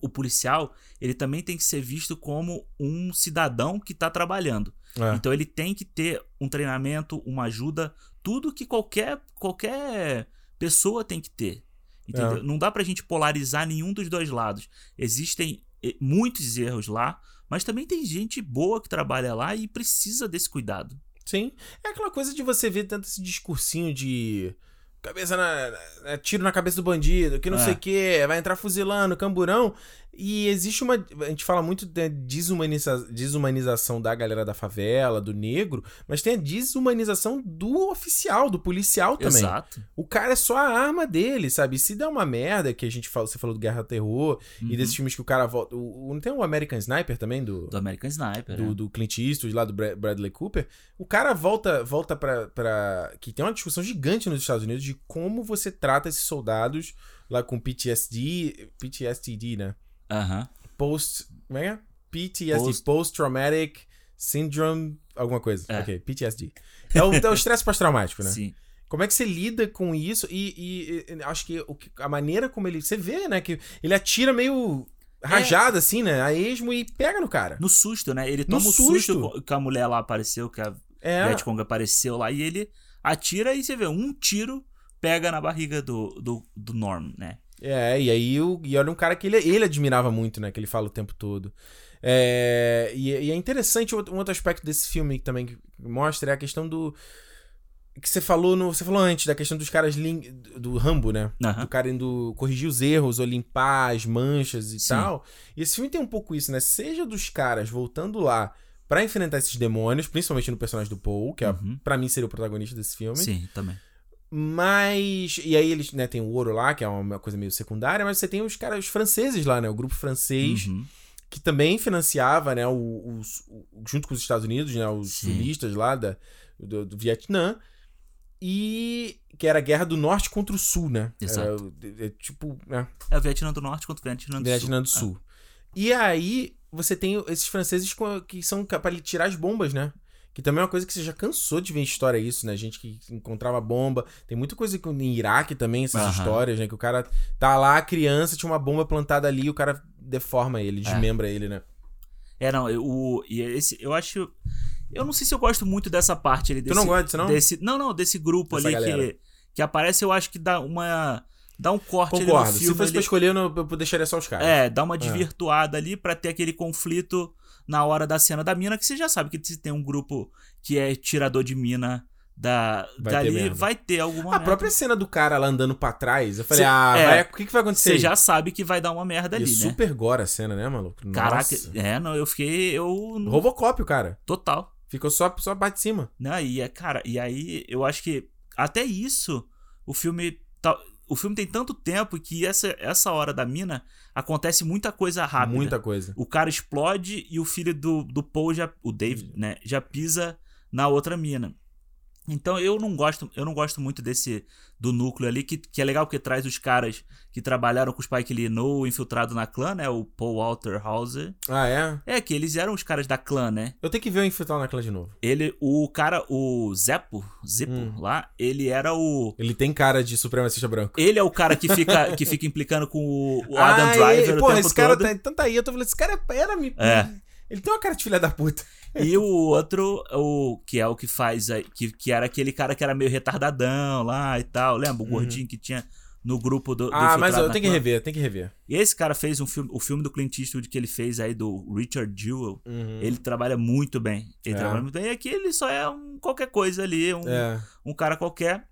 O policial, ele também tem que ser visto como um cidadão que tá trabalhando. É. Então ele tem que ter um treinamento, uma ajuda, tudo que qualquer qualquer pessoa tem que ter. Entendeu? É. Não dá pra gente polarizar nenhum dos dois lados. Existem eh, muitos erros lá, mas também tem gente boa que trabalha lá e precisa desse cuidado. Sim. É aquela coisa de você ver tanto esse discursinho de. Cabeça na. na- tiro na cabeça do bandido, que não É. sei o que, vai entrar fuzilando, camburão. E existe uma. A gente fala muito da desumaniza, desumanização da galera da favela, do negro, mas tem a desumanização do oficial, do policial também. Exato. O cara é só a arma dele, sabe? Se der uma merda, que a gente fala, você falou do Guerra Terror, e Uhum. desses filmes que o cara volta. O, não tem o American Sniper também? Do, Do American Sniper. do, né? do Clint Eastwood, lá do Bra- Bradley Cooper, o cara volta volta pra, pra. Que tem uma discussão gigante nos Estados Unidos de como você trata esses soldados lá com PTSD. PTSD, né? Aham. Post. Como é que é? PTSD, Post- Post-Traumatic Syndrome. Alguma coisa. É. Ok, PTSD. É o, é o estresse pós-traumático, né? Sim. Como é que você lida com isso? E, e- e acho que, o a maneira como ele. Você vê, né? Que ele atira meio rajado, assim, né? A esmo e pega no cara. No susto, né? Ele No toma o susto, susto. que a mulher lá apareceu, que a É. Vietcong apareceu lá, e ele atira e você vê, um tiro pega na barriga do, do, do Norm, né? É, e aí o, e olha um cara que ele, ele admirava muito, né? Que ele fala o tempo todo. É, e, e é interessante um outro aspecto desse filme que também que mostra é a questão do. Que você falou no. Você falou antes, da questão dos caras lim- do, Rambo, né? Aham. Do cara indo corrigir os erros ou limpar as manchas e Sim. tal. E esse filme tem um pouco isso, né? Seja dos caras voltando lá pra enfrentar esses demônios, principalmente no personagem do Paul, que é, Uhum. pra mim seria o protagonista desse filme. Sim, também. Mas. E aí eles, né, tem o ouro lá, que é uma coisa meio secundária, mas você tem os caras, os franceses lá, né? O grupo francês, Uhum. que também financiava, né, os, o- junto com os Estados Unidos, né? Os Sim. sulistas lá da, do, do Vietnã. E. Que era a guerra do norte contra o sul, né? Exato. Era, é, tipo, né? É o Vietnã do Norte contra o Vietnã do Vietnã do Sul. Sul. E aí, você tem esses franceses que são de tirar as bombas, né? Que também é uma coisa que você já cansou de ver em história isso, né? Gente que encontrava bomba. Tem muita coisa que no Iraque também, essas Aham. histórias, né? Que o cara tá lá, a criança tinha uma bomba plantada ali e o cara deforma ele, É. desmembra ele, né? É, não, eu- o, e esse, eu acho. Eu não sei se eu gosto muito dessa parte ali. Tu Desse, não gosta disso, não? Desse, não, não, desse grupo Dessa ali galera. que, que aparece, eu acho que dá uma. Dá um corte ali Concordo. no Se filme. fosse pra ali. escolher, eu, não, eu deixaria só os caras. É, dá uma desvirtuada ali pra ter aquele conflito na hora da cena da mina, que você já sabe que se tem um grupo que é tirador de mina da, Vai ter dali, merda. vai ter alguma A merda. própria cena do cara lá andando pra trás, eu falei, Cê- ah, é, vai- o que, que vai acontecer? Você já sabe que vai dar uma merda E ali, né? super gore a cena, né, maluco? Caraca, Nossa. é, não, eu fiquei. Eu. Robocop, o cara. Total. Ficou só, só bate de cima. Né? E, é, cara, e aí eu acho que até isso, o filme. tá- o filme tem tanto tempo que essa, essa hora da mina acontece muita coisa rápida. Muita coisa. O cara explode e o filho do, do Paul, já, o David, né, já pisa na outra mina. Então eu não gosto, eu não gosto muito desse do núcleo ali que, que é legal porque traz os caras que trabalharam com o Spike Lee no Infiltrado na Clã, né? O Paul Walter Hauser. Ah, é? É que eles eram os caras da Clã, né? Eu tenho que ver o Infiltrado na Clã de novo. Ele, o cara, o Zeppo, Zippo Hum. lá, ele era o Ele tem cara de supremacista branco. ele é o cara que fica, que fica implicando com o, o Adam ah, Driver ele- o porra, esse cara todo. tá. Então tá aí, eu tô falando, esse cara era. me- É. Ele tem uma cara de filha da puta. E o outro, o que é o que faz que, que era aquele cara que era meio retardadão lá e tal, lembra? O gordinho que tinha no grupo do, do Uhum. ah, mas eu tenho que rever, tem que rever. E esse cara fez um filme, o filme do Clint Eastwood que ele fez aí do Richard Jewell. Uhum. Ele trabalha muito bem. Ele É. trabalha muito bem. E aqui ele só é um qualquer coisa ali, um, É. um cara qualquer.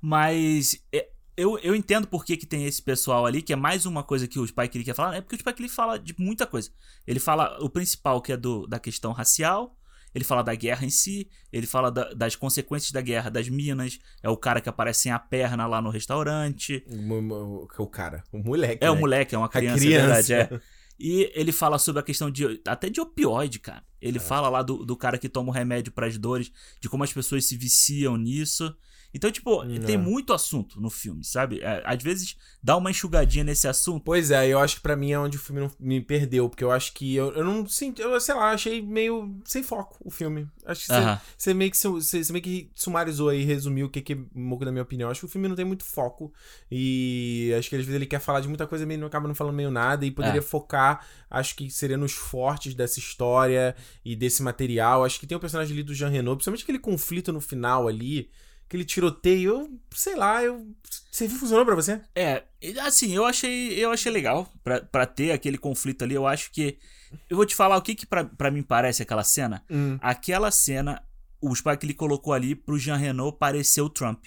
Mas é, eu, eu entendo por que, que tem esse pessoal ali, que é mais uma coisa que o Spike Lee quer falar. É porque o Spike Lee fala de muita coisa. Ele fala o principal, que é do, da questão racial. Ele fala da guerra em si. Ele fala da- das consequências da guerra, das minas. É o cara que aparece sem a perna lá no restaurante. O, o- o cara, o moleque. É o né? moleque, é uma A criança, é criança. verdade. É. E ele fala sobre a questão de até de opioide, cara. Ele fala lá do, do cara que toma o remédio pras dores, de como as pessoas se viciam nisso. Então, tipo, Hum, tem é. muito assunto no filme, sabe? É, às vezes dá uma enxugadinha nesse assunto. Pois é, eu acho que pra mim é onde o filme não me perdeu, porque eu acho que eu, eu não senti, eu sei lá, achei meio sem foco o filme. Acho que você, Aham. você meio que você, meio que sumarizou aí, resumiu o que que um pouco da minha opinião. Acho que o filme não tem muito foco e acho que às vezes ele quer falar de muita coisa e não acaba não falando meio nada e poderia É. focar, acho que seria nos fortes dessa história e desse material. Acho que tem o personagem ali do Jean Renault, principalmente aquele conflito no final ali, aquele tiroteio, eu sei lá, eu serviu funcionou pra você? É, assim, eu achei, eu achei legal pra, pra ter aquele conflito ali. Eu acho que. Eu vou te falar o que, que pra, pra mim parece aquela cena. Hum. Aquela cena, o Spike Lee colocou ali pro Jean Renault parecer o Trump.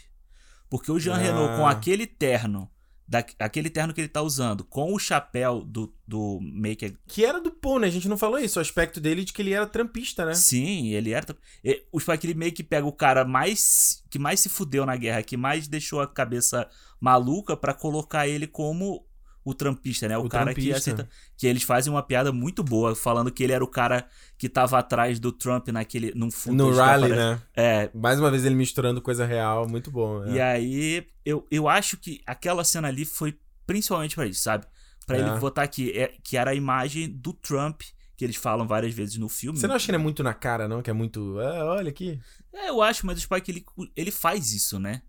Porque o Jean Ah. Renault, com aquele terno, da, aquele terno que ele tá usando, com o chapéu do, do Maker. Que era do Paul, né? A gente não falou isso, o aspecto dele de que ele era trampista, né? Sim, ele era. e- O Spike Lee meio que pega o cara mais. que mais se fudeu na guerra, que mais deixou a cabeça maluca pra colocar ele como o trampista, né? O, O cara que trampista. aceita. Que eles fazem uma piada muito boa, falando que ele era o cara que tava atrás do Trump naquele. num fundo No rally, né? É, Mais uma vez ele misturando coisa real, muito bom. né? E aí, eu, eu acho que aquela cena ali foi principalmente pra isso, sabe? Pra É. ele botar aqui, é, que era a imagem do Trump, que eles falam várias vezes no filme. Você não acha que ele é muito na cara, não? Que é muito. Ah, olha aqui. É, eu acho, mas o Spike, ele, ele faz isso, né?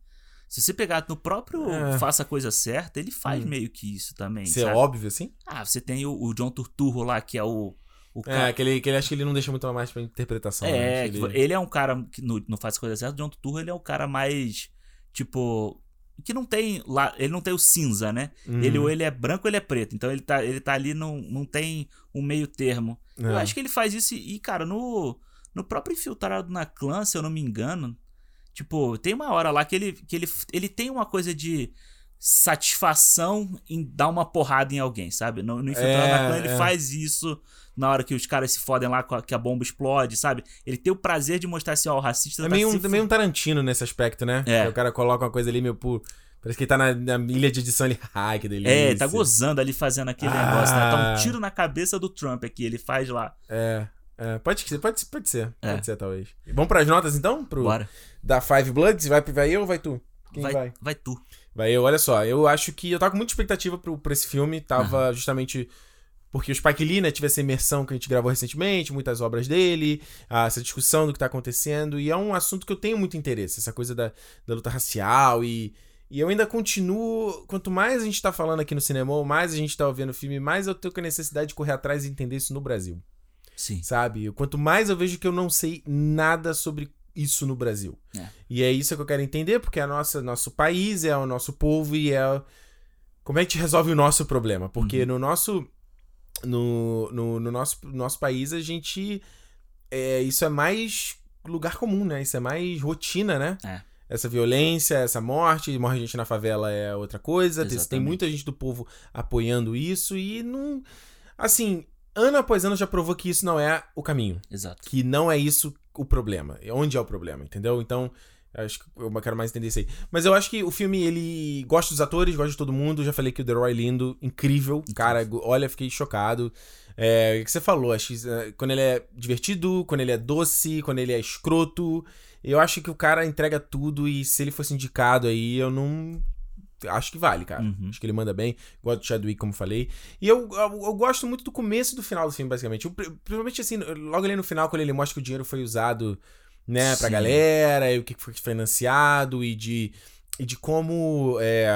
Se você pegar no próprio É. Faça a Coisa Certa, ele faz Hum. meio que isso também, Isso é óbvio, assim? Ah, você tem o, o John Turturro lá, que é o... o É, cara- que ele, que ele acha que ele não deixa muito mais pra interpretação. né? É, Acho que ele... ele é um cara que no, no Faz a Coisa Certa, o John Turturro, ele é o cara mais, tipo... Que não tem lá, ele não tem o cinza, né? Uhum. Ele ou ele é branco ou ele é preto. Então ele tá, ele tá ali, não, não tem um meio termo. Eu É. acho que ele faz isso e, cara, no, no próprio Infiltrado na Clã, se eu não me engano, tipo, tem uma hora lá que ele, que ele, ele tem uma coisa de satisfação em dar uma porrada em alguém, sabe? No, no Infiltrado É, na Clã ele é. faz isso na hora que os caras se fodem lá, que a bomba explode, sabe? Ele tem o prazer de mostrar assim, ó, o racista É tá meio, um, meio um Tarantino nesse aspecto, né? É. O cara coloca uma coisa ali meio por. Parece que ele tá na, na ilha de edição ali. Ai, que delícia. É, tá gozando ali fazendo aquele Ah. negócio, né? Tá um tiro na cabeça do Trump aqui, ele faz lá. É. é, pode, ser- pode, ser- pode ser. É. Pode ser, talvez. Vamos pras notas então? Pro, Bora. Da Five Bloods? Vai, vai eu ou vai tu? Quem vai? vai, vai tu. Vai eu, olha só, eu acho que eu tava com muita expectativa pro, pra esse filme, tava justamente porque o Spike Lee, né, tive essa imersão que a gente gravou recentemente, muitas obras dele, ah, essa discussão do que tá acontecendo, e é um assunto que eu tenho muito interesse, essa coisa da, da luta racial, e, e eu ainda continuo, quanto mais a gente tá falando aqui no cinema, mais a gente tá ouvindo o filme, mais eu tenho a necessidade de correr atrás e entender isso no Brasil, Sim. sabe? Quanto mais eu vejo que eu não sei nada sobre isso no Brasil. É. E é isso que eu quero entender, porque é nossa, nosso país, é o nosso povo e é. Como é que a gente resolve o nosso problema? Porque Uhum. no nosso. No, no, no nosso, nosso país, a gente. É, isso é mais lugar comum, né? Isso é mais rotina, né? É. Essa violência, essa morte, morre gente na favela é outra coisa. Tem, tem Exatamente. muita gente do povo apoiando isso e não. Assim, ano após ano já provou que isso não é o caminho Exato. que não é isso o problema. Onde é o problema, entendeu? Então, eu acho que eu quero mais entender isso aí. Mas eu acho que o filme, ele gosta dos atores, gosta de todo mundo. Já falei que o The Roy Lindo, incrível. Cara, olha, fiquei chocado. É, o que você falou, acho que, é, quando ele é divertido, quando ele é doce, quando ele é escroto, Eu acho que o cara entrega tudo e se ele fosse indicado aí, eu não. Acho que vale, cara. Uhum. Acho que ele manda bem. Gosto do Chadwick, como falei. E eu, eu, eu gosto muito do começo e do final do filme, basicamente. Eu, principalmente assim, logo ali no final, quando ele mostra que o dinheiro foi usado, né, pra Sim. galera, e o que foi financiado, e de, e de como. é,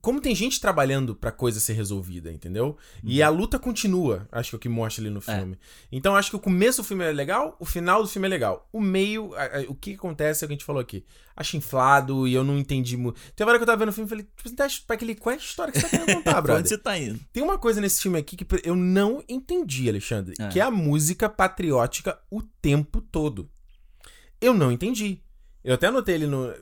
como tem gente trabalhando pra coisa ser resolvida, entendeu? E a luta continua, acho que é o que mostra ali no filme. Então acho que o começo do filme é legal, o final do filme é legal. O meio, a- a- o que acontece é o que a gente falou aqui. Acho inflado e eu não entendi muito. Tem uma hora que eu tava vendo o filme e falei, tipo, tá, pra aquele, qual é a história que você tá querendo contar, Pra onde brother? você tá indo? Tem uma coisa nesse filme aqui que eu não entendi, Alexandre, É. que é a música patriótica o tempo todo. Eu não entendi. Eu até anotei ele no.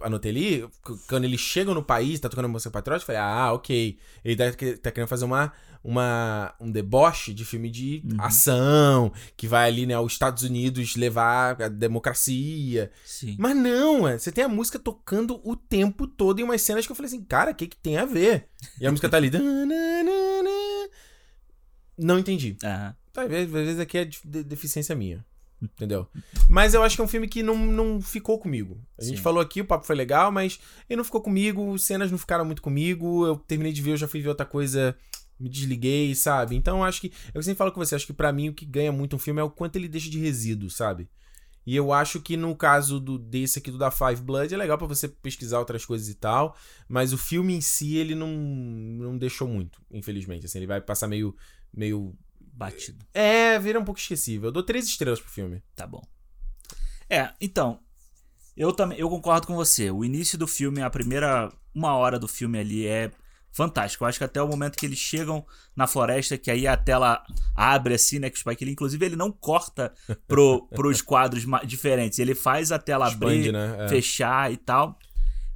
Anotei ali, quando eles chegam no país, tá tocando a música patriótica, eu falei, ah, ok. Ele tá, tá querendo fazer uma, uma, um deboche de filme de Uhum. ação, que vai ali, né, aos Estados Unidos levar a democracia. Sim. Mas não, é, você tem a música tocando o tempo todo em umas cenas que eu falei assim, cara, o que, que tem a ver? E a música tá ali. Não entendi. Aham. Talvez, às vezes aqui é de- de- deficiência minha. Entendeu? Mas eu acho que é um filme que não, não ficou comigo. A gente Sim. falou aqui, o papo foi legal, mas ele não ficou comigo, cenas não ficaram muito comigo. Eu terminei de ver, eu já fui ver outra coisa, me desliguei, sabe? Então eu acho que. Eu sempre falo com você, acho que pra mim o que ganha muito um filme é o quanto ele deixa de resíduo, sabe? E eu acho que no caso do desse aqui do da Five Blood é legal pra você pesquisar outras coisas e tal, mas o filme em si ele não, não deixou muito, infelizmente. Assim, ele vai passar meio meio Batido. é, vira um pouco esquecível. Eu dou três estrelas pro filme. Tá bom. É, então. Eu também eu concordo com você. O início do filme, a primeira uma hora do filme ali é fantástico. Eu acho que até o momento que eles chegam na floresta, que aí a tela abre assim, né? Que o Spike Lee, inclusive, ele não corta pro, pros quadros diferentes. Ele faz a tela Expande, abrir, né? É. fechar e tal.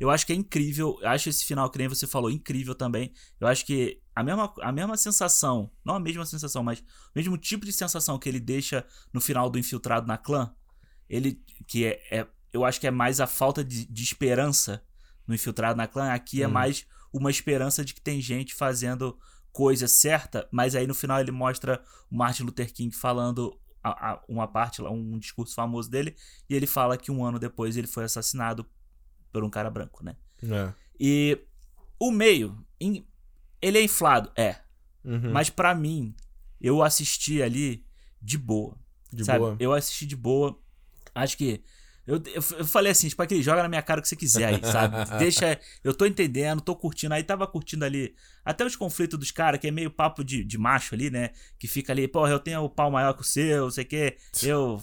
Eu acho que é incrível. Eu acho esse final, que nem você falou, incrível também. Eu acho que a mesma, a mesma sensação, não a mesma sensação, mas o mesmo tipo de sensação que ele deixa no final do Infiltrado na Clã, ele, que é, é- eu acho que é mais a falta de, de esperança no Infiltrado na Clã, aqui é Hum. mais uma esperança de que tem gente fazendo coisa certa, mas aí no final ele mostra o Martin Luther King falando a- a- uma parte, um discurso famoso dele, e ele fala que um ano depois ele foi assassinado por um cara branco, né? É. E o meio, em- ele é inflado, é. Uhum. Mas pra mim, eu assisti ali de boa. de sabe? boa. Eu assisti de boa. Acho que. Eu, eu, eu falei assim, tipo, aquele joga na minha cara o que você quiser aí, sabe? Deixa. Eu tô entendendo, tô curtindo. Aí tava curtindo ali. Até os conflitos dos caras, que é meio papo de, de macho ali, né? Que fica ali, porra, eu tenho o pau maior que o seu, não sei o quê. Eu.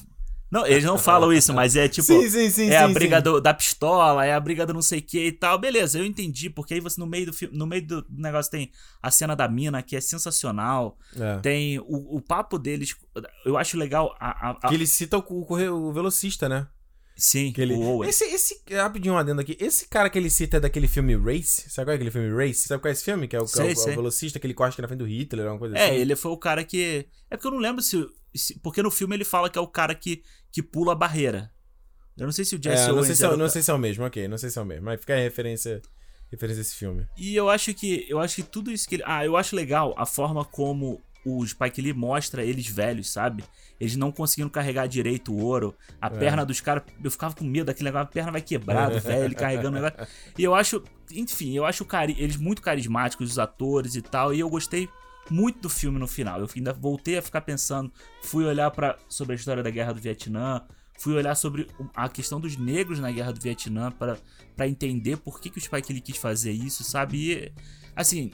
Não, eles não falam isso, mas é tipo. sim, sim, sim, é a briga do- da pistola, é a briga do não sei o que e tal. Beleza, eu entendi, porque aí você no meio do filme, no meio do negócio tem a cena da mina, que é sensacional. É. Tem o, o papo deles. Eu acho legal a. a- a- Que ele cita o, o, o velocista, né? Sim, Que ele... o Owen. Esse, esse, rapidinho um adendo aqui. Esse cara que ele cita é daquele filme Race. Sabe qual é aquele filme Race? Sabe qual é esse filme? Que é o, que é o- Sei, é o sei. velocista que ele corta aqui na frente do Hitler, uma coisa É, assim. ele foi o cara que. É porque eu não lembro se, se- Porque no filme ele fala que é o cara que, que pula a barreira. Eu não sei se o Jesse É, não, Owens sei se é, o não sei se é o mesmo, ok. Não sei se é o mesmo. Mas fica aí a referência, referência a esse filme. E eu acho que. Eu acho que tudo isso que ele. Ah, eu acho legal a forma como o Spike Lee mostra eles velhos, sabe? Eles não conseguindo carregar direito o ouro. A perna dos caras. Eu ficava com medo daquele negócio, a perna vai quebrar do velho, ele carregando o negócio. E eu acho. Enfim, eu acho cari eles muito carismáticos, os atores e tal. E eu gostei muito do filme no final. Eu ainda voltei a ficar pensando. Fui olhar para sobre a história da guerra do Vietnã. Fui olhar sobre a questão dos negros na guerra do Vietnã para para entender por que, que o Spike Lee quis fazer isso, sabe? E, assim,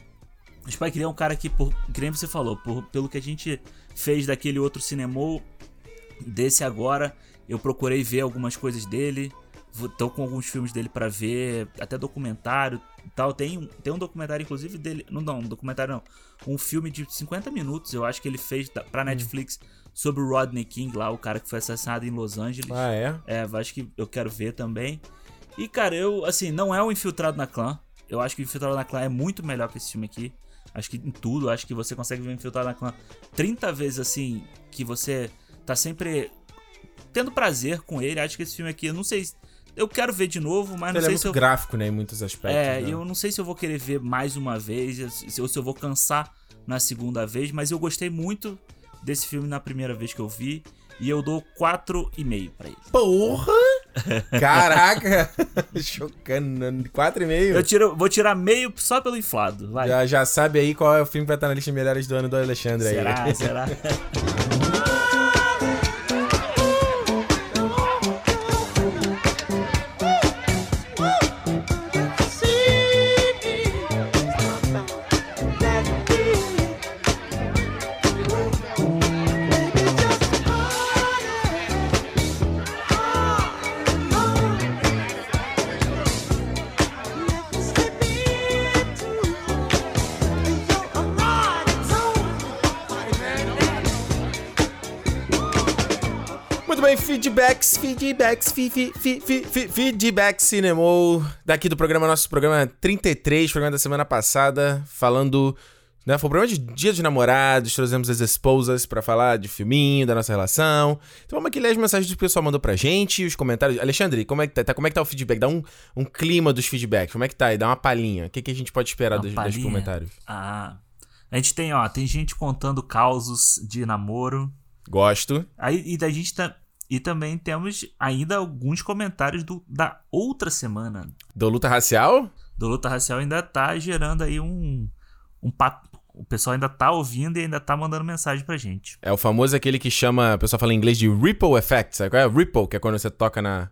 o Spike Lee é um cara que, por, que nem você falou, por- pelo que a gente fez daquele outro cinema, desse agora, eu procurei ver algumas coisas dele. Tô com alguns filmes dele pra ver, até documentário e tal. Tem, um- tem um documentário, inclusive, dele. Não, não, um documentário não. Um filme de 50 minutos, eu acho que ele fez pra Netflix sobre o Rodney King lá, o cara que foi assassinado em Los Angeles. Ah, é? É, acho que eu quero ver também. E, cara, eu, assim, não é o Infiltrado na Clã. Eu acho que o Infiltrado na Clã é muito melhor que esse filme aqui. Acho que em tudo, acho que você consegue ver Infiltrado na Clã 30 vezes, assim, que você tá sempre tendo prazer com ele. Acho que esse filme aqui, eu não sei. se- Eu quero ver de novo, mas não Ele é sei muito se eu. gráfico, né? Em muitos aspectos. É, né? eu não sei se eu vou querer ver mais uma vez, ou se eu vou cansar na segunda vez, mas eu gostei muito desse filme na primeira vez que eu vi. e eu dou 4,5 pra ele. Porra! Caraca! Chocando. 4,5? Eu tiro, vou tirar meio só pelo inflado. Vai. Já, já sabe aí qual é o filme que vai estar na lista de melhores do ano do Alexandre será, aí. Será? Muito feedbacks, feedbacks, fi, fi, fi, feedback cinema daqui do programa, nosso programa 33, programa da semana passada, falando, né, foi o programa de Dia de Namorados, trouxemos as esposas pra falar de filminho, da nossa relação. Então vamos aqui ler as mensagens que o pessoal mandou pra gente, os comentários. Alexandre, como é que tá, como é que tá o feedback? Dá um, um clima dos feedbacks, como é que tá aí? Dá uma palhinha. O que, que a gente pode esperar dos, dos comentários? Ah. A gente tem, ó, tem gente contando causos de namoro. Gosto. Aí, e da gente tá. E também temos ainda alguns comentários do, da outra semana. Do Luta Racial? Do Luta Racial ainda tá gerando aí um, um papo. O pessoal ainda tá ouvindo e ainda tá mandando mensagem pra gente. É o famoso aquele que chama, o pessoal fala em inglês de ripple effect, sabe qual é? Ripple, que é quando você toca na...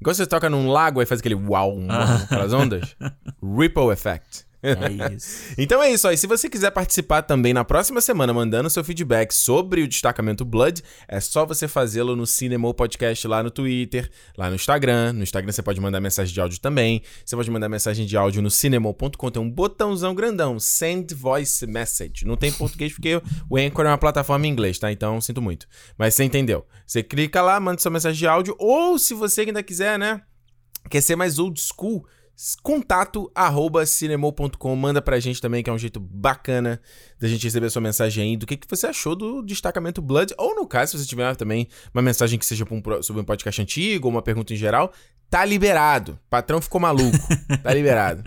Enquanto você toca num lago, aí faz aquele uau, uau aquelas ondas. ripple effect. É isso. Então é isso aí. Se você quiser participar também na próxima semana, mandando seu feedback sobre o destacamento Blood, é só você fazê-lo no Cinema Podcast lá no Twitter, lá no Instagram. No Instagram você pode mandar mensagem de áudio também. Você pode mandar mensagem de áudio no cinema.com. Tem um botãozão grandão, Send Voice Message. Não tem em português porque o Anchor é uma plataforma em inglês, tá? Então sinto muito. Mas você entendeu. Você clica lá, manda sua mensagem de áudio. Ou se você ainda quiser, né? Quer ser mais old school? Contato arroba cinemou.com manda pra gente também que é um jeito bacana da gente receber sua mensagem aí do que, que você achou do destacamento Blood ou no caso se você tiver também uma mensagem que seja sobre um podcast antigo ou uma pergunta em geral tá liberado. Patrão ficou maluco. Tá liberado.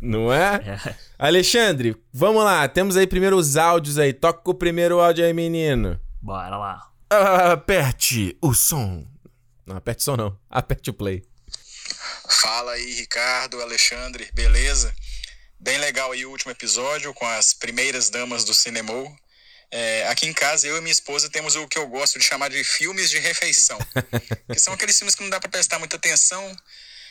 Não é? É. Alexandre vamos lá. Temos aí primeiro os áudios aí. Toca o primeiro áudio aí menino. Bora lá. aperte o som. Não aperte o som não. Aperte o play Fala aí, Ricardo, Alexandre, beleza? Bem legal aí o último episódio com as primeiras damas do cinema. É, aqui em casa, eu e minha esposa temos o que eu gosto de chamar de filmes de refeição. que são aqueles filmes que não dá pra prestar muita atenção,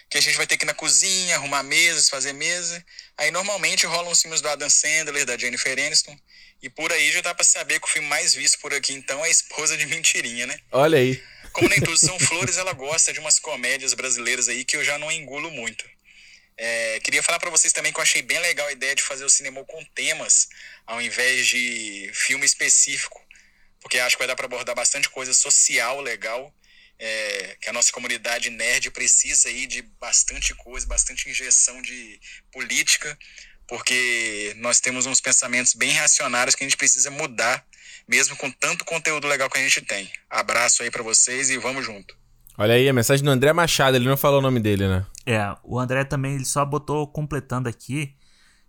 que a gente vai ter que ir na cozinha, arrumar mesas, fazer mesa. Aí normalmente rolam os filmes do Adam Sandler, da Jennifer Aniston. E por aí já dá pra saber que o filme mais visto por aqui então é a Esposa de Mentirinha, né? olha aí Como nem tudo são flores, ela gosta de umas comédias brasileiras aí que eu já não engulo muito. É, queria falar pra vocês também que eu achei bem legal a ideia de fazer o cinema com temas, ao invés de filme específico, porque acho que vai dar pra abordar bastante coisa social legal, é, que a nossa comunidade nerd precisa aí de bastante coisa, bastante injeção de política, porque nós temos uns pensamentos bem reacionários que a gente precisa mudar, mesmo com tanto conteúdo legal que a gente tem. Abraço aí pra vocês e vamos junto. Olha aí, a mensagem do André Machado, ele não falou o nome dele, né? É, o André também ele só botou completando aqui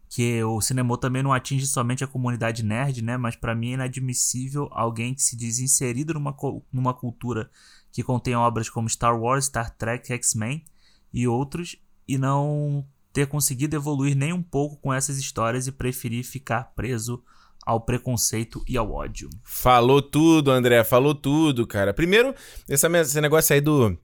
que o cinema também não atinge somente a comunidade nerd, né? Mas pra mim é inadmissível alguém que se diz inserido numa, numa cultura que contém obras como Star Wars, Star Trek, X-Men e outros e não ter conseguido evoluir nem um pouco com essas histórias e preferir ficar preso ao preconceito e ao ódio. Falou tudo, André, falou tudo, cara. Primeiro, esse negócio aí do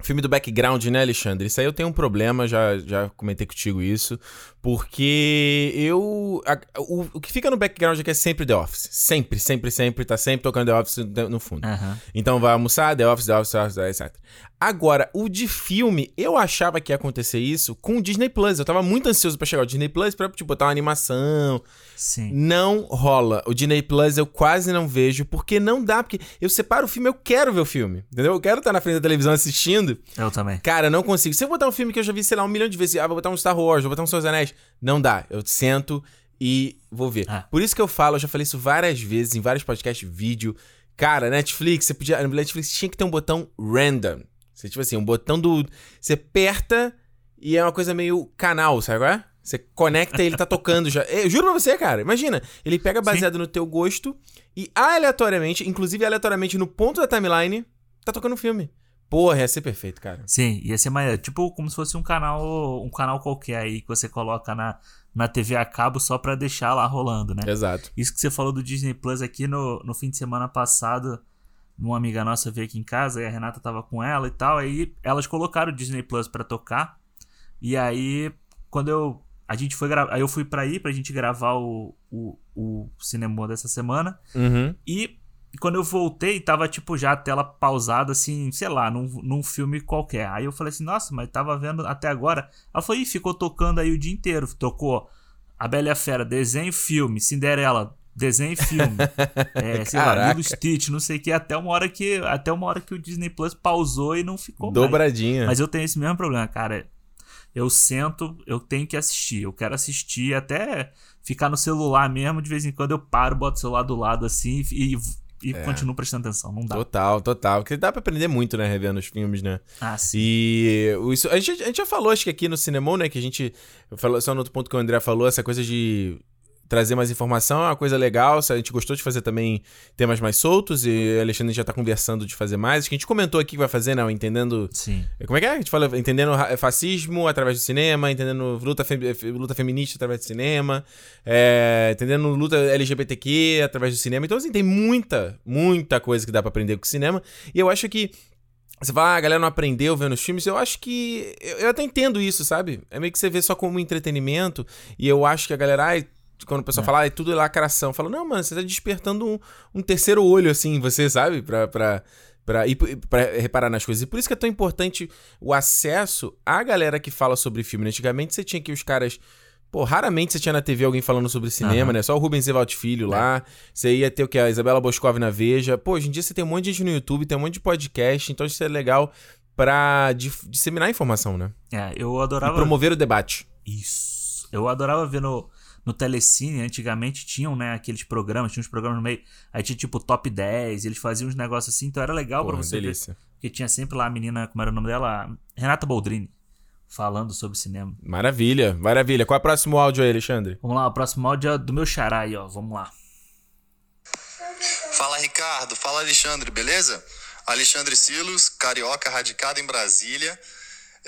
filme do background, né, Alexandre? Isso aí eu tenho um problema, já, já comentei contigo isso, porque eu. a- o, o que fica no background aqui é sempre The Office. Sempre, sempre, sempre, tá sempre tocando The Office no fundo. Aham. Então vai almoçar, The Office, The Office, The Office, etc. Agora, o de filme, eu achava que ia acontecer isso com o Disney Plus. Eu tava muito ansioso pra chegar ao Disney Plus pra, tipo, botar uma animação, Sim. não rola. O Disney Plus eu quase não vejo, porque não dá, porque eu separo o filme, eu quero ver o filme, entendeu? Eu quero estar na frente da televisão assistindo. Eu também. Cara, não consigo. Se eu botar um filme que eu já vi, sei lá, um milhão de vezes, ah, vou botar um Star Wars, vou botar um Seus Anéis, não dá. Eu sento e vou ver. Ah. Por isso que eu falo, eu já falei isso várias vezes, em vários podcasts, vídeo. Cara, Netflix, você podia. Netflix tinha que ter um botão random. Você, tipo assim, um botão do. Você aperta e é uma coisa meio canal, sabe qual é? Você conecta e ele tá tocando já. Eu juro pra você, cara. Imagina, ele pega baseado Sim. no teu gosto e aleatoriamente, inclusive aleatoriamente no ponto da timeline, tá tocando um filme. Porra, ia ser perfeito, cara. Sim, ia ser mais. Tipo, como se fosse um canal. Um canal qualquer aí que você coloca na, na TV a cabo só pra deixar lá rolando, né? Exato. Isso que você falou do Disney Plus aqui no, no fim de semana passado. Uma amiga nossa veio aqui em casa e a Renata tava com ela e tal. Aí elas colocaram o Disney Plus pra tocar. E aí, quando eu. A gente foi gravar. Aí eu fui pra ir pra gente gravar o, o, o cinema dessa semana. Uhum. E quando eu voltei, tava, tipo, já a tela pausada, assim, sei lá, num, num filme qualquer. Aí eu falei assim, nossa, mas tava vendo até agora. Ela falou, ih, ficou tocando aí o dia inteiro. Tocou A Bela e a Fera, desenho, filme. Cinderela, desenho e filme. é, sei lá, Lilo Stitch, não sei o que. Até uma hora que, até uma hora que o Disney Plus pausou e não ficou Dobradinha. Mais. Mas eu tenho esse mesmo problema, cara. Eu sento, eu tenho que assistir. Eu quero assistir até ficar no celular mesmo. De vez em quando eu paro, boto o celular do lado assim e e é. continuo prestando atenção. Não dá. Total, total. Porque dá pra aprender muito, né, revendo os filmes, né? Ah, sim. E isso, a, gente, a gente já falou, acho que aqui no Cinema, né, que a gente. Falou, só no outro ponto que o André falou, essa coisa de trazer mais informação é uma coisa legal. A gente gostou de fazer também temas mais soltos e o Alexandre já tá conversando de fazer mais. Acho que a gente comentou aqui que vai fazer, né? Entendendo. Sim. Como é que é? A gente fala entendendo fascismo através do cinema, entendendo luta, fe... luta feminista através do cinema, é... entendendo luta LGBTQ através do cinema. Então, assim, tem muita, muita coisa que dá para aprender com o cinema. E eu acho que. Você fala, ah, a galera não aprendeu vendo os filmes. Eu acho que. Eu até entendo isso, sabe? É meio que você vê só como entretenimento. E eu acho que a galera. Quando o pessoal é. fala, ah, é tudo lacração. Fala, não, mano, você tá despertando um, um terceiro olho, assim, você sabe? Pra, pra, pra, ir, pra reparar nas coisas. E por isso que é tão importante o acesso à galera que fala sobre filme. Antigamente você tinha que os caras. Pô, raramente você tinha na TV alguém falando sobre cinema, uhum. né? Só o Rubens Evald Filho é. lá. Você ia ter o que? A Isabela Boscov na Veja. Pô, hoje em dia você tem um monte de gente no YouTube, tem um monte de podcast, então isso é legal pra disseminar informação, né? É, eu adorava. E promover o debate. Isso. Eu adorava ver no, no Telecine, antigamente tinham, né, aqueles programas, tinha uns programas no meio, aí tinha tipo top 10, eles faziam uns negócios assim, então era legal para você delícia. ver. Porque tinha sempre lá a menina, como era o nome dela? Renata Boldrini, falando sobre cinema. Maravilha, maravilha. Qual é o próximo áudio aí, Alexandre? Vamos lá, o próximo áudio é do meu xará aí, ó, vamos lá. Fala, Ricardo. Fala, Alexandre, beleza? Alexandre Silos, carioca, radicado em Brasília.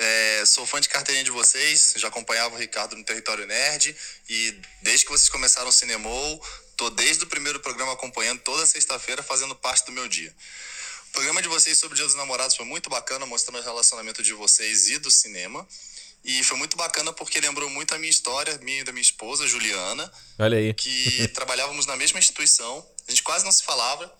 É, sou fã de carteirinha de vocês, já acompanhava o Ricardo no Território Nerd e desde que vocês começaram o Cinemol, tô desde o primeiro programa acompanhando toda sexta-feira, fazendo parte do meu dia. O programa de vocês sobre o Dia dos Namorados foi muito bacana, mostrando o relacionamento de vocês e do cinema. E foi muito bacana porque lembrou muito a minha história, minha e da minha esposa, Juliana. Olha aí. Que trabalhávamos na mesma instituição, a gente quase não se falava.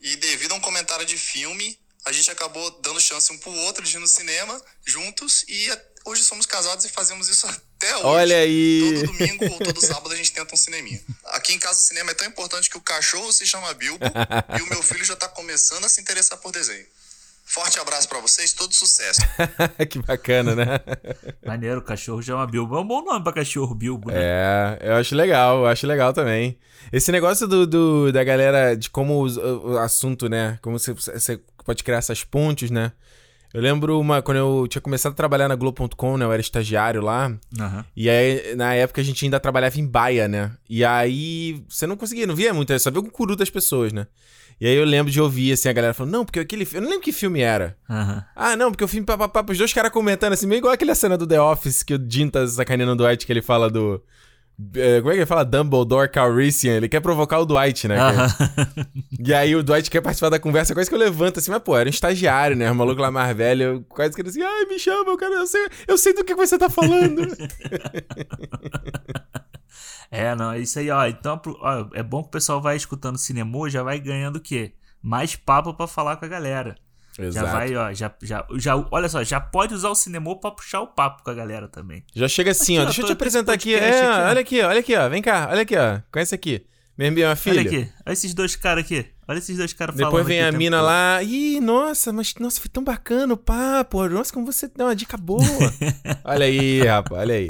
E devido a um comentário de filme, a gente acabou dando chance um pro outro de ir no cinema juntos e hoje somos casados e fazemos isso até hoje. Olha aí! Todo domingo ou todo sábado a gente tenta um cineminha. Aqui em casa o cinema é tão importante que o cachorro se chama Bilbo e o meu filho já tá começando a se interessar por desenho. Forte abraço para vocês, todo sucesso. que bacana, né? Maneiro, o cachorro chama Bilbo. É um bom nome pra cachorro, Bilbo, né? É, eu acho legal, eu acho legal também. Esse negócio do, do da galera, de como o, o assunto, né? Como você, você pode criar essas pontes, né? Eu lembro uma, quando eu tinha começado a trabalhar na Globo.com, né? Eu era estagiário lá. Uhum. E aí, na época, a gente ainda trabalhava em baia, né? E aí, você não conseguia, não via muito, só via o curu das pessoas, né? E aí eu lembro de ouvir, assim, a galera falando, não, porque aquele Eu não lembro que filme era. Uhum. Ah, não, porque o filme, papapá, os dois caras comentando, assim, meio igual aquela cena do The Office, que o Jim tá sacaneando o Dwight, que ele fala do... É, como é que ele fala? Dumbledore Calrissian. Ele quer provocar o Dwight, né? Uh -huh. E aí o Dwight quer participar da conversa. Quase que eu levanto assim, mas pô, era um estagiário, né? O maluco lá mais velho. Eu quase que ele assim, ai, me chama, eu, quero, eu, sei, eu sei do que você tá falando. é, não, é isso aí, ó. Então, ó, é bom que o pessoal vai escutando cinema já vai ganhando o quê? Mais papo para falar com a galera. Exato. Já vai, ó, já, já, já, olha só, já pode usar o cinema pra puxar o papo com a galera também. Já chega assim, aqui, ó, deixa eu te apresentar aqui. É, aqui, olha aqui, olha aqui, ó, vem cá, olha aqui, ó, conhece aqui. Minha, minha filha. Olha aqui, olha esses dois caras aqui. Olha esses dois caras falando. Depois vem a mina lá. Ih, nossa, mas nossa, foi tão bacana o papo. Nossa, como você deu uma dica boa. olha aí, rapaz, olha aí.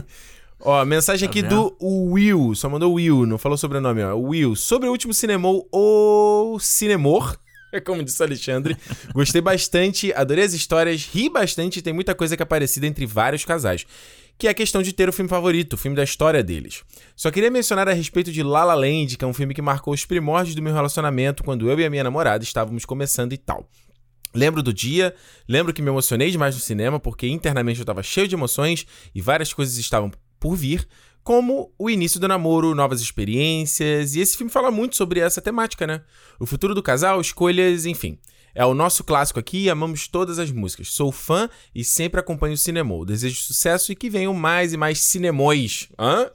Ó, mensagem tá aqui vendo? do Will. Só mandou Will, não falou sobrenome, ó. Will. Sobre o último Cinemol ou Cinemor. Como disse o Alexandre. Gostei bastante, adorei as histórias, ri bastante e tem muita coisa que é parecida entre vários casais. Que é a questão de ter o filme favorito, o filme da história deles. Só queria mencionar a respeito de La La Land, que é um filme que marcou os primórdios do meu relacionamento quando eu e a minha namorada estávamos começando e tal. Lembro do dia, lembro que me emocionei demais no cinema, porque internamente eu estava cheio de emoções e várias coisas estavam por vir, como o início do namoro, novas experiências, e esse filme fala muito sobre essa temática, né? O futuro do casal, escolhas, enfim. É o nosso clássico aqui amamos todas as músicas. Sou fã e sempre acompanho o cinema. Desejo sucesso e que venham mais e mais cinemões. Hã?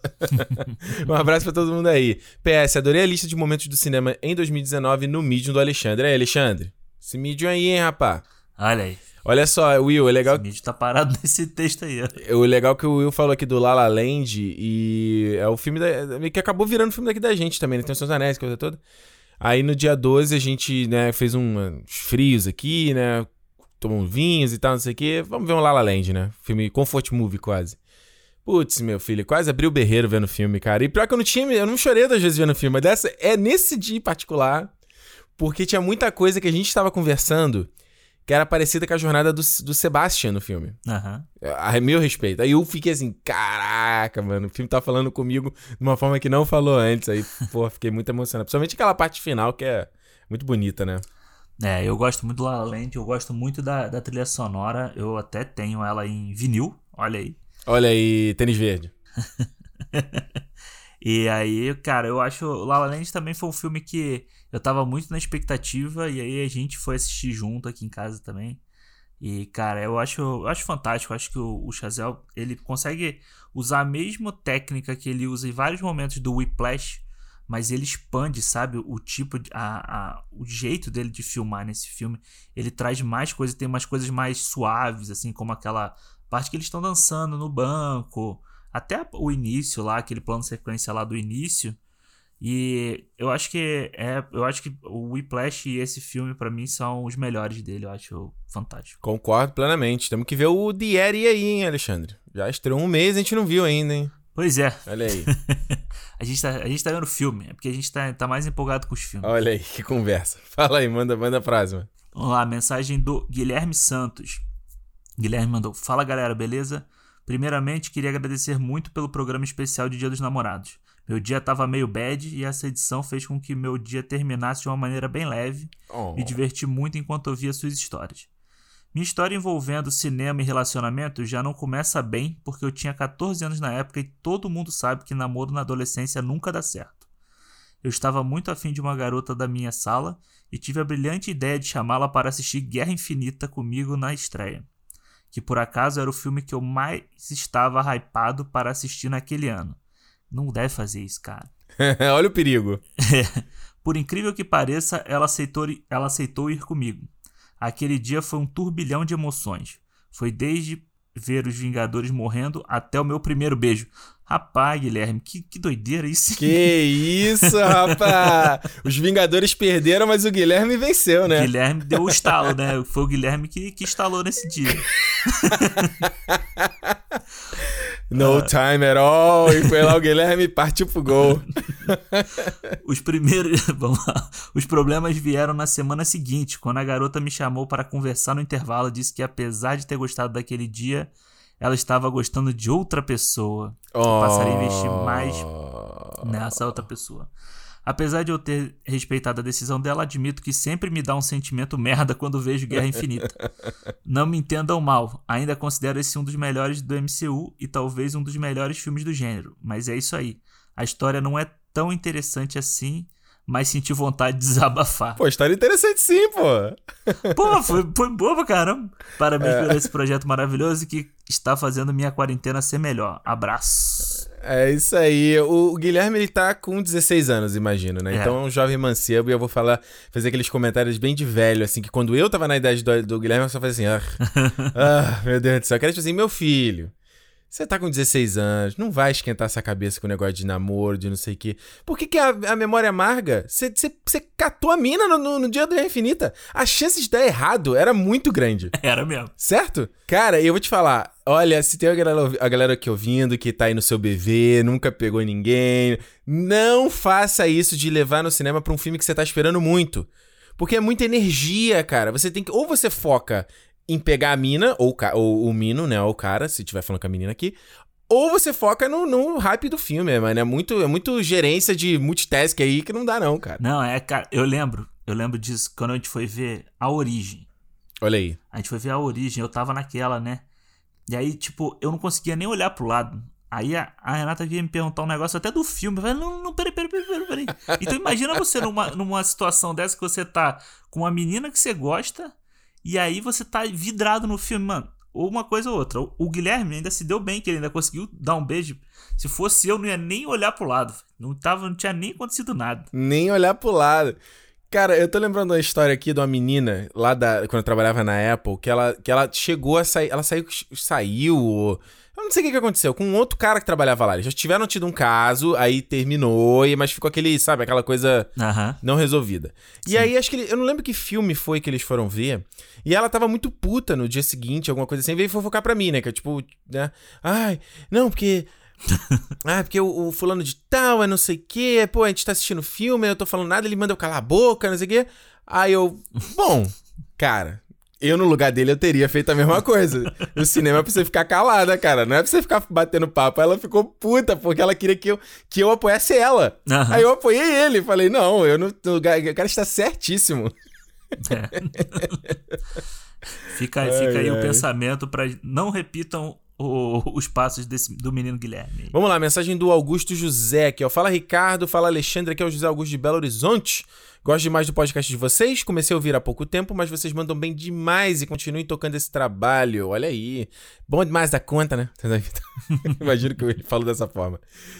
um abraço para todo mundo aí. PS, adorei a lista de momentos do cinema em 2019 no Medium do Alexandre. Aí, Alexandre, esse Medium aí, hein, rapá? Olha aí. Olha só, Will, é legal. Esse vídeo tá parado nesse texto aí, ó. O legal que o Will falou aqui do La La Land e é o filme da, que acabou virando filme daqui da gente também, né? Tem os seus anéis, coisa toda. Aí no dia 12 a gente, né, fez uns frios aqui, né? Tomou vinhos e tal, não sei o quê. Vamos ver um La La Land, né? Filme comfort movie quase. Putz, meu filho, quase abri o berreiro vendo o filme, cara. E pior que eu não tinha, eu não chorei das vezes vendo o filme, mas dessa é nesse dia em particular, porque tinha muita coisa que a gente estava conversando que era parecida com a jornada do, do Sebastian no filme. Aham. A meu respeito. Aí eu fiquei assim, caraca, mano, o filme tá falando comigo de uma forma que não falou antes. Aí, pô, fiquei muito emocionado. Principalmente aquela parte final que é muito bonita, né? É, eu gosto muito do La La Land, eu gosto muito da, da trilha sonora. Eu até tenho ela em vinil, olha aí. Olha aí, tênis verde. e aí, cara, eu acho. La La Land também foi um filme que eu tava muito na expectativa e aí a gente foi assistir junto aqui em casa também. E, cara, eu acho, eu acho fantástico. Eu acho que o, o Chazelle, ele consegue usar a mesma técnica que ele usa em vários momentos do Whiplash, mas ele expande, sabe, o tipo, de, a, a, o jeito dele de filmar nesse filme. Ele traz mais coisas, tem umas coisas mais suaves, assim, como aquela parte que eles estão dançando no banco, até o início lá, aquele plano sequência lá do início. E eu acho que é, eu acho que o Whiplash e esse filme para mim são os melhores dele, eu acho fantástico. Concordo plenamente. Temos que ver o Dieri aí, hein, Alexandre? Já estreou um mês, a gente não viu ainda, hein? Pois é. Olha aí. a, gente tá, a gente tá vendo filme, é porque a gente tá, tá mais empolgado com os filmes. Olha aí, que conversa. Fala aí, manda, manda a mano. Vamos lá, mensagem do Guilherme Santos. Guilherme mandou: Fala galera, beleza? Primeiramente, queria agradecer muito pelo programa especial de Dia dos Namorados. Meu dia tava meio bad e essa edição fez com que meu dia terminasse de uma maneira bem leve. Oh. Me diverti muito enquanto ouvia suas histórias. Minha história envolvendo cinema e relacionamento já não começa bem, porque eu tinha 14 anos na época e todo mundo sabe que namoro na adolescência nunca dá certo. Eu estava muito afim de uma garota da minha sala e tive a brilhante ideia de chamá-la para assistir Guerra Infinita comigo na estreia, que por acaso era o filme que eu mais estava hypado para assistir naquele ano. Não deve fazer isso, cara. Olha o perigo. Por incrível que pareça, ela aceitou, ela aceitou ir comigo. Aquele dia foi um turbilhão de emoções. Foi desde ver os Vingadores morrendo até o meu primeiro beijo. Rapaz, Guilherme, que, que doideira isso. Que isso, rapaz! Os Vingadores perderam, mas o Guilherme venceu, né? O Guilherme deu o estalo, né? Foi o Guilherme que, que instalou nesse dia. No uh, time at all. E foi lá o Guilherme e partiu pro gol. Os primeiros. Vamos lá. Os problemas vieram na semana seguinte, quando a garota me chamou para conversar no intervalo. Disse que apesar de ter gostado daquele dia, ela estava gostando de outra pessoa. Oh. Passaria a investir mais nessa outra pessoa. Apesar de eu ter respeitado a decisão dela, admito que sempre me dá um sentimento merda quando vejo Guerra Infinita. Não me entendam mal, ainda considero esse um dos melhores do MCU e talvez um dos melhores filmes do gênero, mas é isso aí. A história não é tão interessante assim, mas senti vontade de desabafar. Pô, história interessante sim, pô. Pô, foi, foi boa pra caramba. Parabéns é. por esse projeto maravilhoso que está fazendo minha quarentena ser melhor. Abraço. É isso aí. O Guilherme, ele tá com 16 anos, imagino, né? É. Então é um jovem mancebo e eu vou falar, fazer aqueles comentários bem de velho, assim, que quando eu tava na idade do, do Guilherme, eu só fazia assim, ah, ah, meu Deus do céu. Eu quero tipo assim, meu filho, você tá com 16 anos, não vai esquentar essa cabeça com o negócio de namoro, de não sei o quê. Por que, que a, a memória amarga? Você catou a mina no, no, no dia do Guerra Infinita. A chance de dar errado era muito grande. Era mesmo. Certo? Cara, eu vou te falar. Olha, se tem a galera, a galera aqui ouvindo que tá aí no seu BV, nunca pegou ninguém, não faça isso de levar no cinema pra um filme que você tá esperando muito. Porque é muita energia, cara. Você tem que. Ou você foca em pegar a mina, ou, ou o mino, né? Ou o cara, se tiver falando com a menina aqui. Ou você foca no, no hype do filme, mano. É muito, é muito gerência de multitask aí que não dá, não, cara. Não, é, cara, eu lembro. Eu lembro disso quando a gente foi ver a origem. Olha aí. A gente foi ver a origem, eu tava naquela, né? E aí, tipo, eu não conseguia nem olhar pro lado. Aí a, a, Renata vinha me perguntar um negócio até do filme. Eu falei, não, não, peraí, peraí, peraí, peraí. Então imagina você numa, numa situação dessa que você tá com uma menina que você gosta e aí você tá vidrado no filme, mano. Ou uma coisa ou outra. O, Guilherme ainda se deu bem, que ele ainda conseguiu dar um beijo. Se fosse eu, não ia nem olhar pro lado. Não, tava, não tinha nem acontecido nada. Nem olhar pro lado. Cara, eu tô lembrando uma história aqui de uma menina lá da. Quando eu trabalhava na Apple, que ela, que ela chegou a sair. Ela saiu. Saiu. Eu não sei o que, que aconteceu. Com um outro cara que trabalhava lá. Eles já tiveram tido um caso, aí terminou, mas ficou aquele, sabe, aquela coisa uhum. não resolvida. Sim. E aí, acho que ele, eu não lembro que filme foi que eles foram ver. E ela tava muito puta no dia seguinte, alguma coisa assim, veio fofocar pra mim, né? Que é tipo, né? Ai, não, porque. ah, porque o, o, fulano de tal é não sei o quê. Pô, a gente tá assistindo filme, eu tô falando nada, ele manda eu calar a boca, não sei o quê. Aí eu. Bom, cara, eu, no lugar dele, eu teria feito a mesma coisa. O cinema é pra você ficar calada, cara. Não é pra você ficar batendo papo. Ela ficou puta, porque ela queria que eu, que eu apoiasse ela. Uhum. Aí eu apoiei ele. Falei, não, eu no lugar. O cara está certíssimo. É. fica, fica aí o pensamento para não repitam o, os passos desse, do menino Guilherme. Vamos lá, mensagem do Augusto José aqui, ó. Fala Ricardo, fala Alexandre, aqui é o José Augusto de Belo Horizonte. Gosto demais do podcast de vocês. Comecei a ouvir há pouco tempo, mas vocês mandam bem demais e continuem tocando esse trabalho. Olha aí. Bom demais da conta, né? Imagino que eu falo dessa forma.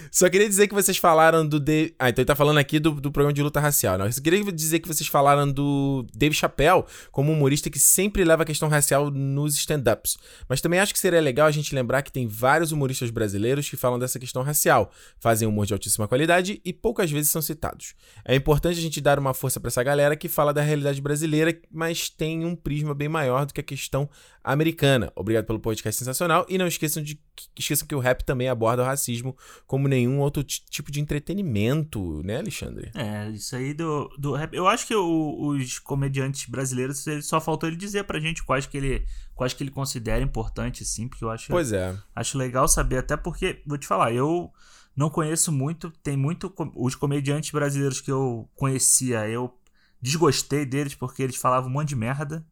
Só queria dizer que vocês falaram do. De... Ah, então ele tá falando aqui do, do programa de luta racial. Não, né? eu queria dizer que vocês falaram do Dave Chappelle como humorista que sempre leva a questão racial nos stand-ups. Mas também acho que seria legal a gente lembrar que tem vários humoristas brasileiros que falam dessa questão racial, fazem humor de altíssima qualidade e poucas vezes são citados. É importante a gente dar uma força para essa galera que fala da realidade brasileira, mas tem um prisma bem maior do que a questão americana. Obrigado pelo podcast sensacional e não esqueçam de esqueçam que o rap também aborda o racismo como nenhum outro tipo de entretenimento, né, Alexandre? É, isso aí do, do rap. Eu acho que o, os comediantes brasileiros só faltou ele dizer pra gente quais que ele quais que ele considera importantes, sim, porque eu acho Pois é. Acho legal saber até porque vou te falar, eu não conheço muito, tem muito. Os comediantes brasileiros que eu conhecia, eu desgostei deles porque eles falavam um monte de merda.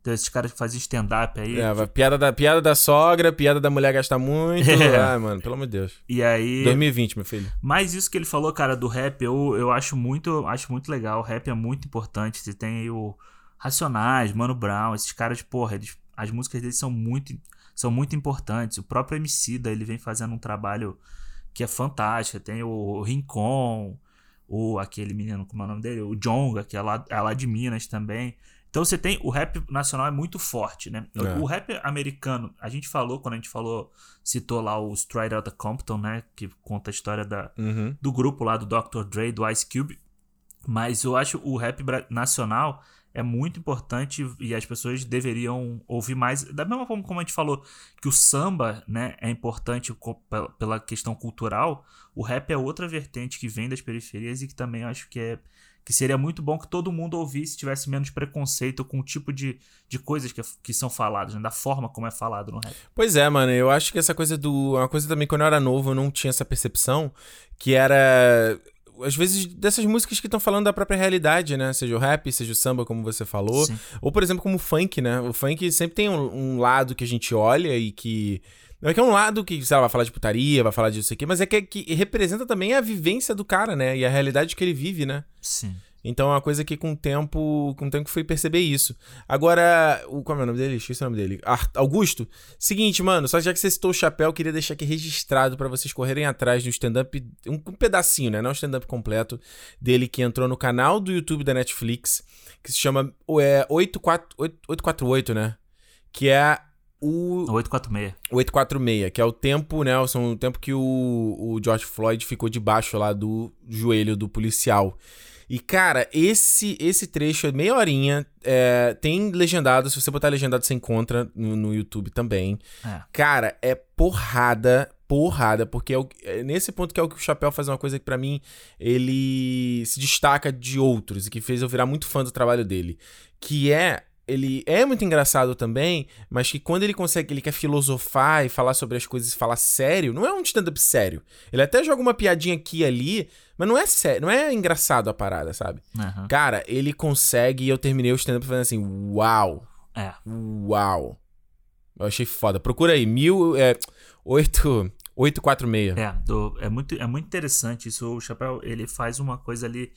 Então, esses caras que faziam stand-up aí. É, tipo... piada, da, piada da sogra, piada da mulher gasta muito. É. Ah, mano, pelo amor de Deus. E aí. 2020, meu filho. Mas isso que ele falou, cara, do rap, eu, eu acho muito acho muito legal. O rap é muito importante. Você tem aí o Racionais, Mano Brown, esses caras, porra, eles, as músicas deles são muito, são muito importantes. O próprio MC da ele vem fazendo um trabalho que é fantástica. Tem o Rincon, o aquele menino, como é o nome dele? O Jonga, que é lá, é lá de Minas também. Então você tem. O rap nacional é muito forte, né? É. O rap americano, a gente falou, quando a gente falou, citou lá o Straight Outta Compton, né? Que conta a história da, uhum. do grupo lá do Dr. Dre, do Ice Cube. Mas eu acho o rap nacional é muito importante e as pessoas deveriam ouvir mais. Da mesma forma como a gente falou que o samba né, é importante pela questão cultural, o rap é outra vertente que vem das periferias e que também acho que é que seria muito bom que todo mundo ouvisse tivesse menos preconceito com o tipo de, de coisas que, que são faladas, né? da forma como é falado no rap. Pois é, mano, eu acho que essa coisa do. Uma coisa também, quando eu era novo, eu não tinha essa percepção, que era às vezes, dessas músicas que estão falando da própria realidade, né? Seja o rap, seja o samba, como você falou. Sim. Ou, por exemplo, como o funk, né? O funk sempre tem um, um lado que a gente olha e que. Não é que é um lado que, sei lá, vai falar de putaria, vai falar disso aqui, mas é que, é que representa também a vivência do cara, né? E a realidade que ele vive, né? Sim. Então é uma coisa que com o tempo, com o tempo fui perceber isso. Agora, o, qual é o nome dele? Esqueci o nome dele. Augusto. Seguinte, mano, só já que você citou o chapéu, queria deixar aqui registrado para vocês correrem atrás do stand-up, um, um, pedacinho, né? Não o stand-up completo dele que entrou no canal do YouTube da Netflix, que se chama é, 848, né? Que é o. 846. O 846, que é o tempo, né? São o tempo que o, o George Floyd ficou debaixo lá do joelho do policial. E, cara, esse esse trecho é meia horinha. É, tem legendado. Se você botar legendado, você encontra no, no YouTube também. É. Cara, é porrada porrada, porque é, o, é nesse ponto que é o que o Chapéu faz uma coisa que para mim ele se destaca de outros e que fez eu virar muito fã do trabalho dele, que é ele é muito engraçado também, mas que quando ele consegue, ele quer filosofar e falar sobre as coisas e falar sério, não é um stand-up sério. Ele até joga uma piadinha aqui e ali, mas não é sério, não é engraçado a parada, sabe? Aham. Cara, ele consegue e eu terminei o stand-up fazendo assim, uau, É. uau. Eu achei foda. Procura aí, mil, é, oito, 846. É, do- é, muito, é muito interessante isso. O Chapéu, ele faz uma coisa ali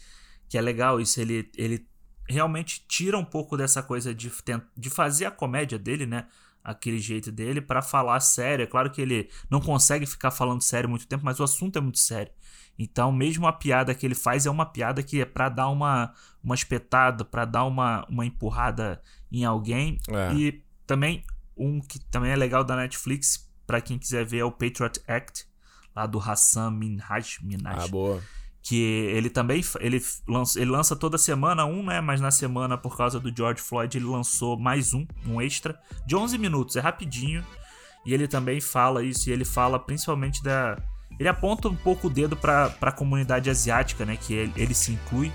que é legal. Isso ele, ele realmente tira um pouco dessa coisa de, de fazer a comédia dele, né? Aquele jeito dele pra falar sério. É claro que ele não consegue ficar falando sério muito tempo, mas o assunto é muito sério. Então, mesmo a piada que ele faz é uma piada que é pra dar uma, uma espetada, pra dar uma, uma empurrada em alguém. É. E também um que também é legal da Netflix, pra quem quiser ver, é o Patriot Act, lá do Hassan Minhaj, Minhaj Ah, boa. Que ele também ele lança, ele lança toda semana um, né? Mas na semana, por causa do George Floyd, ele lançou mais um, um extra, de 11 minutos, é rapidinho. E ele também fala isso, e ele fala principalmente da. Ele aponta um pouco o dedo pra, pra comunidade asiática, né? Que ele, ele se inclui.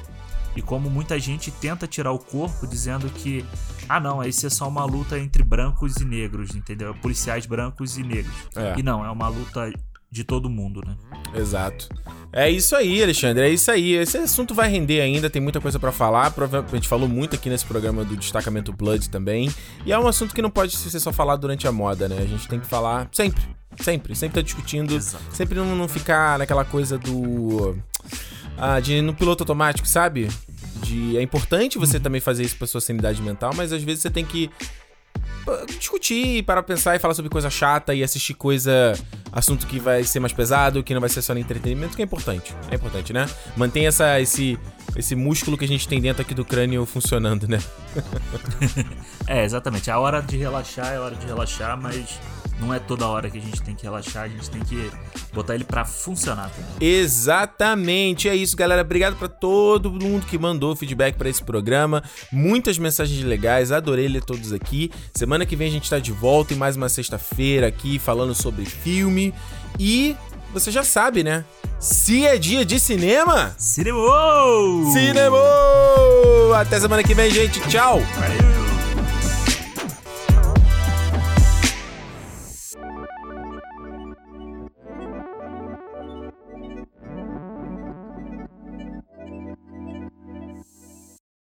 E como muita gente tenta tirar o corpo dizendo que, ah não, isso é só uma luta entre brancos e negros, entendeu? Policiais brancos e negros. É. E não, é uma luta de todo mundo, né? Exato. É isso aí, Alexandre, é isso aí. Esse assunto vai render ainda, tem muita coisa pra falar. Provavelmente a gente falou muito aqui nesse programa do Destacamento Blood também. E é um assunto que não pode ser só falado durante a moda, né? A gente tem que falar sempre, sempre, sempre tá discutindo, Exato. sempre não, não ficar naquela coisa do. Ah, de no piloto automático, sabe? De, é importante você também fazer isso pra sua sanidade mental, mas às vezes você tem que discutir, parar pra pensar e falar sobre coisa chata e assistir coisa. assunto que vai ser mais pesado, que não vai ser só no entretenimento, que é importante. É importante, né? Mantém essa, esse, esse músculo que a gente tem dentro aqui do crânio funcionando, né? É, exatamente. A hora de relaxar é hora de relaxar, mas não é toda hora que a gente tem que relaxar, a gente tem que botar ele pra funcionar também. Exatamente, é isso, galera. Obrigado pra todo mundo que mandou feedback pra esse programa. Muitas mensagens legais, adorei ler todos aqui. Semana que vem a gente tá de volta em mais uma sexta-feira aqui falando sobre filme. E você já sabe, né? Se é dia de cinema, Cinema! cinema! Até semana que vem, gente. Tchau! Valeu!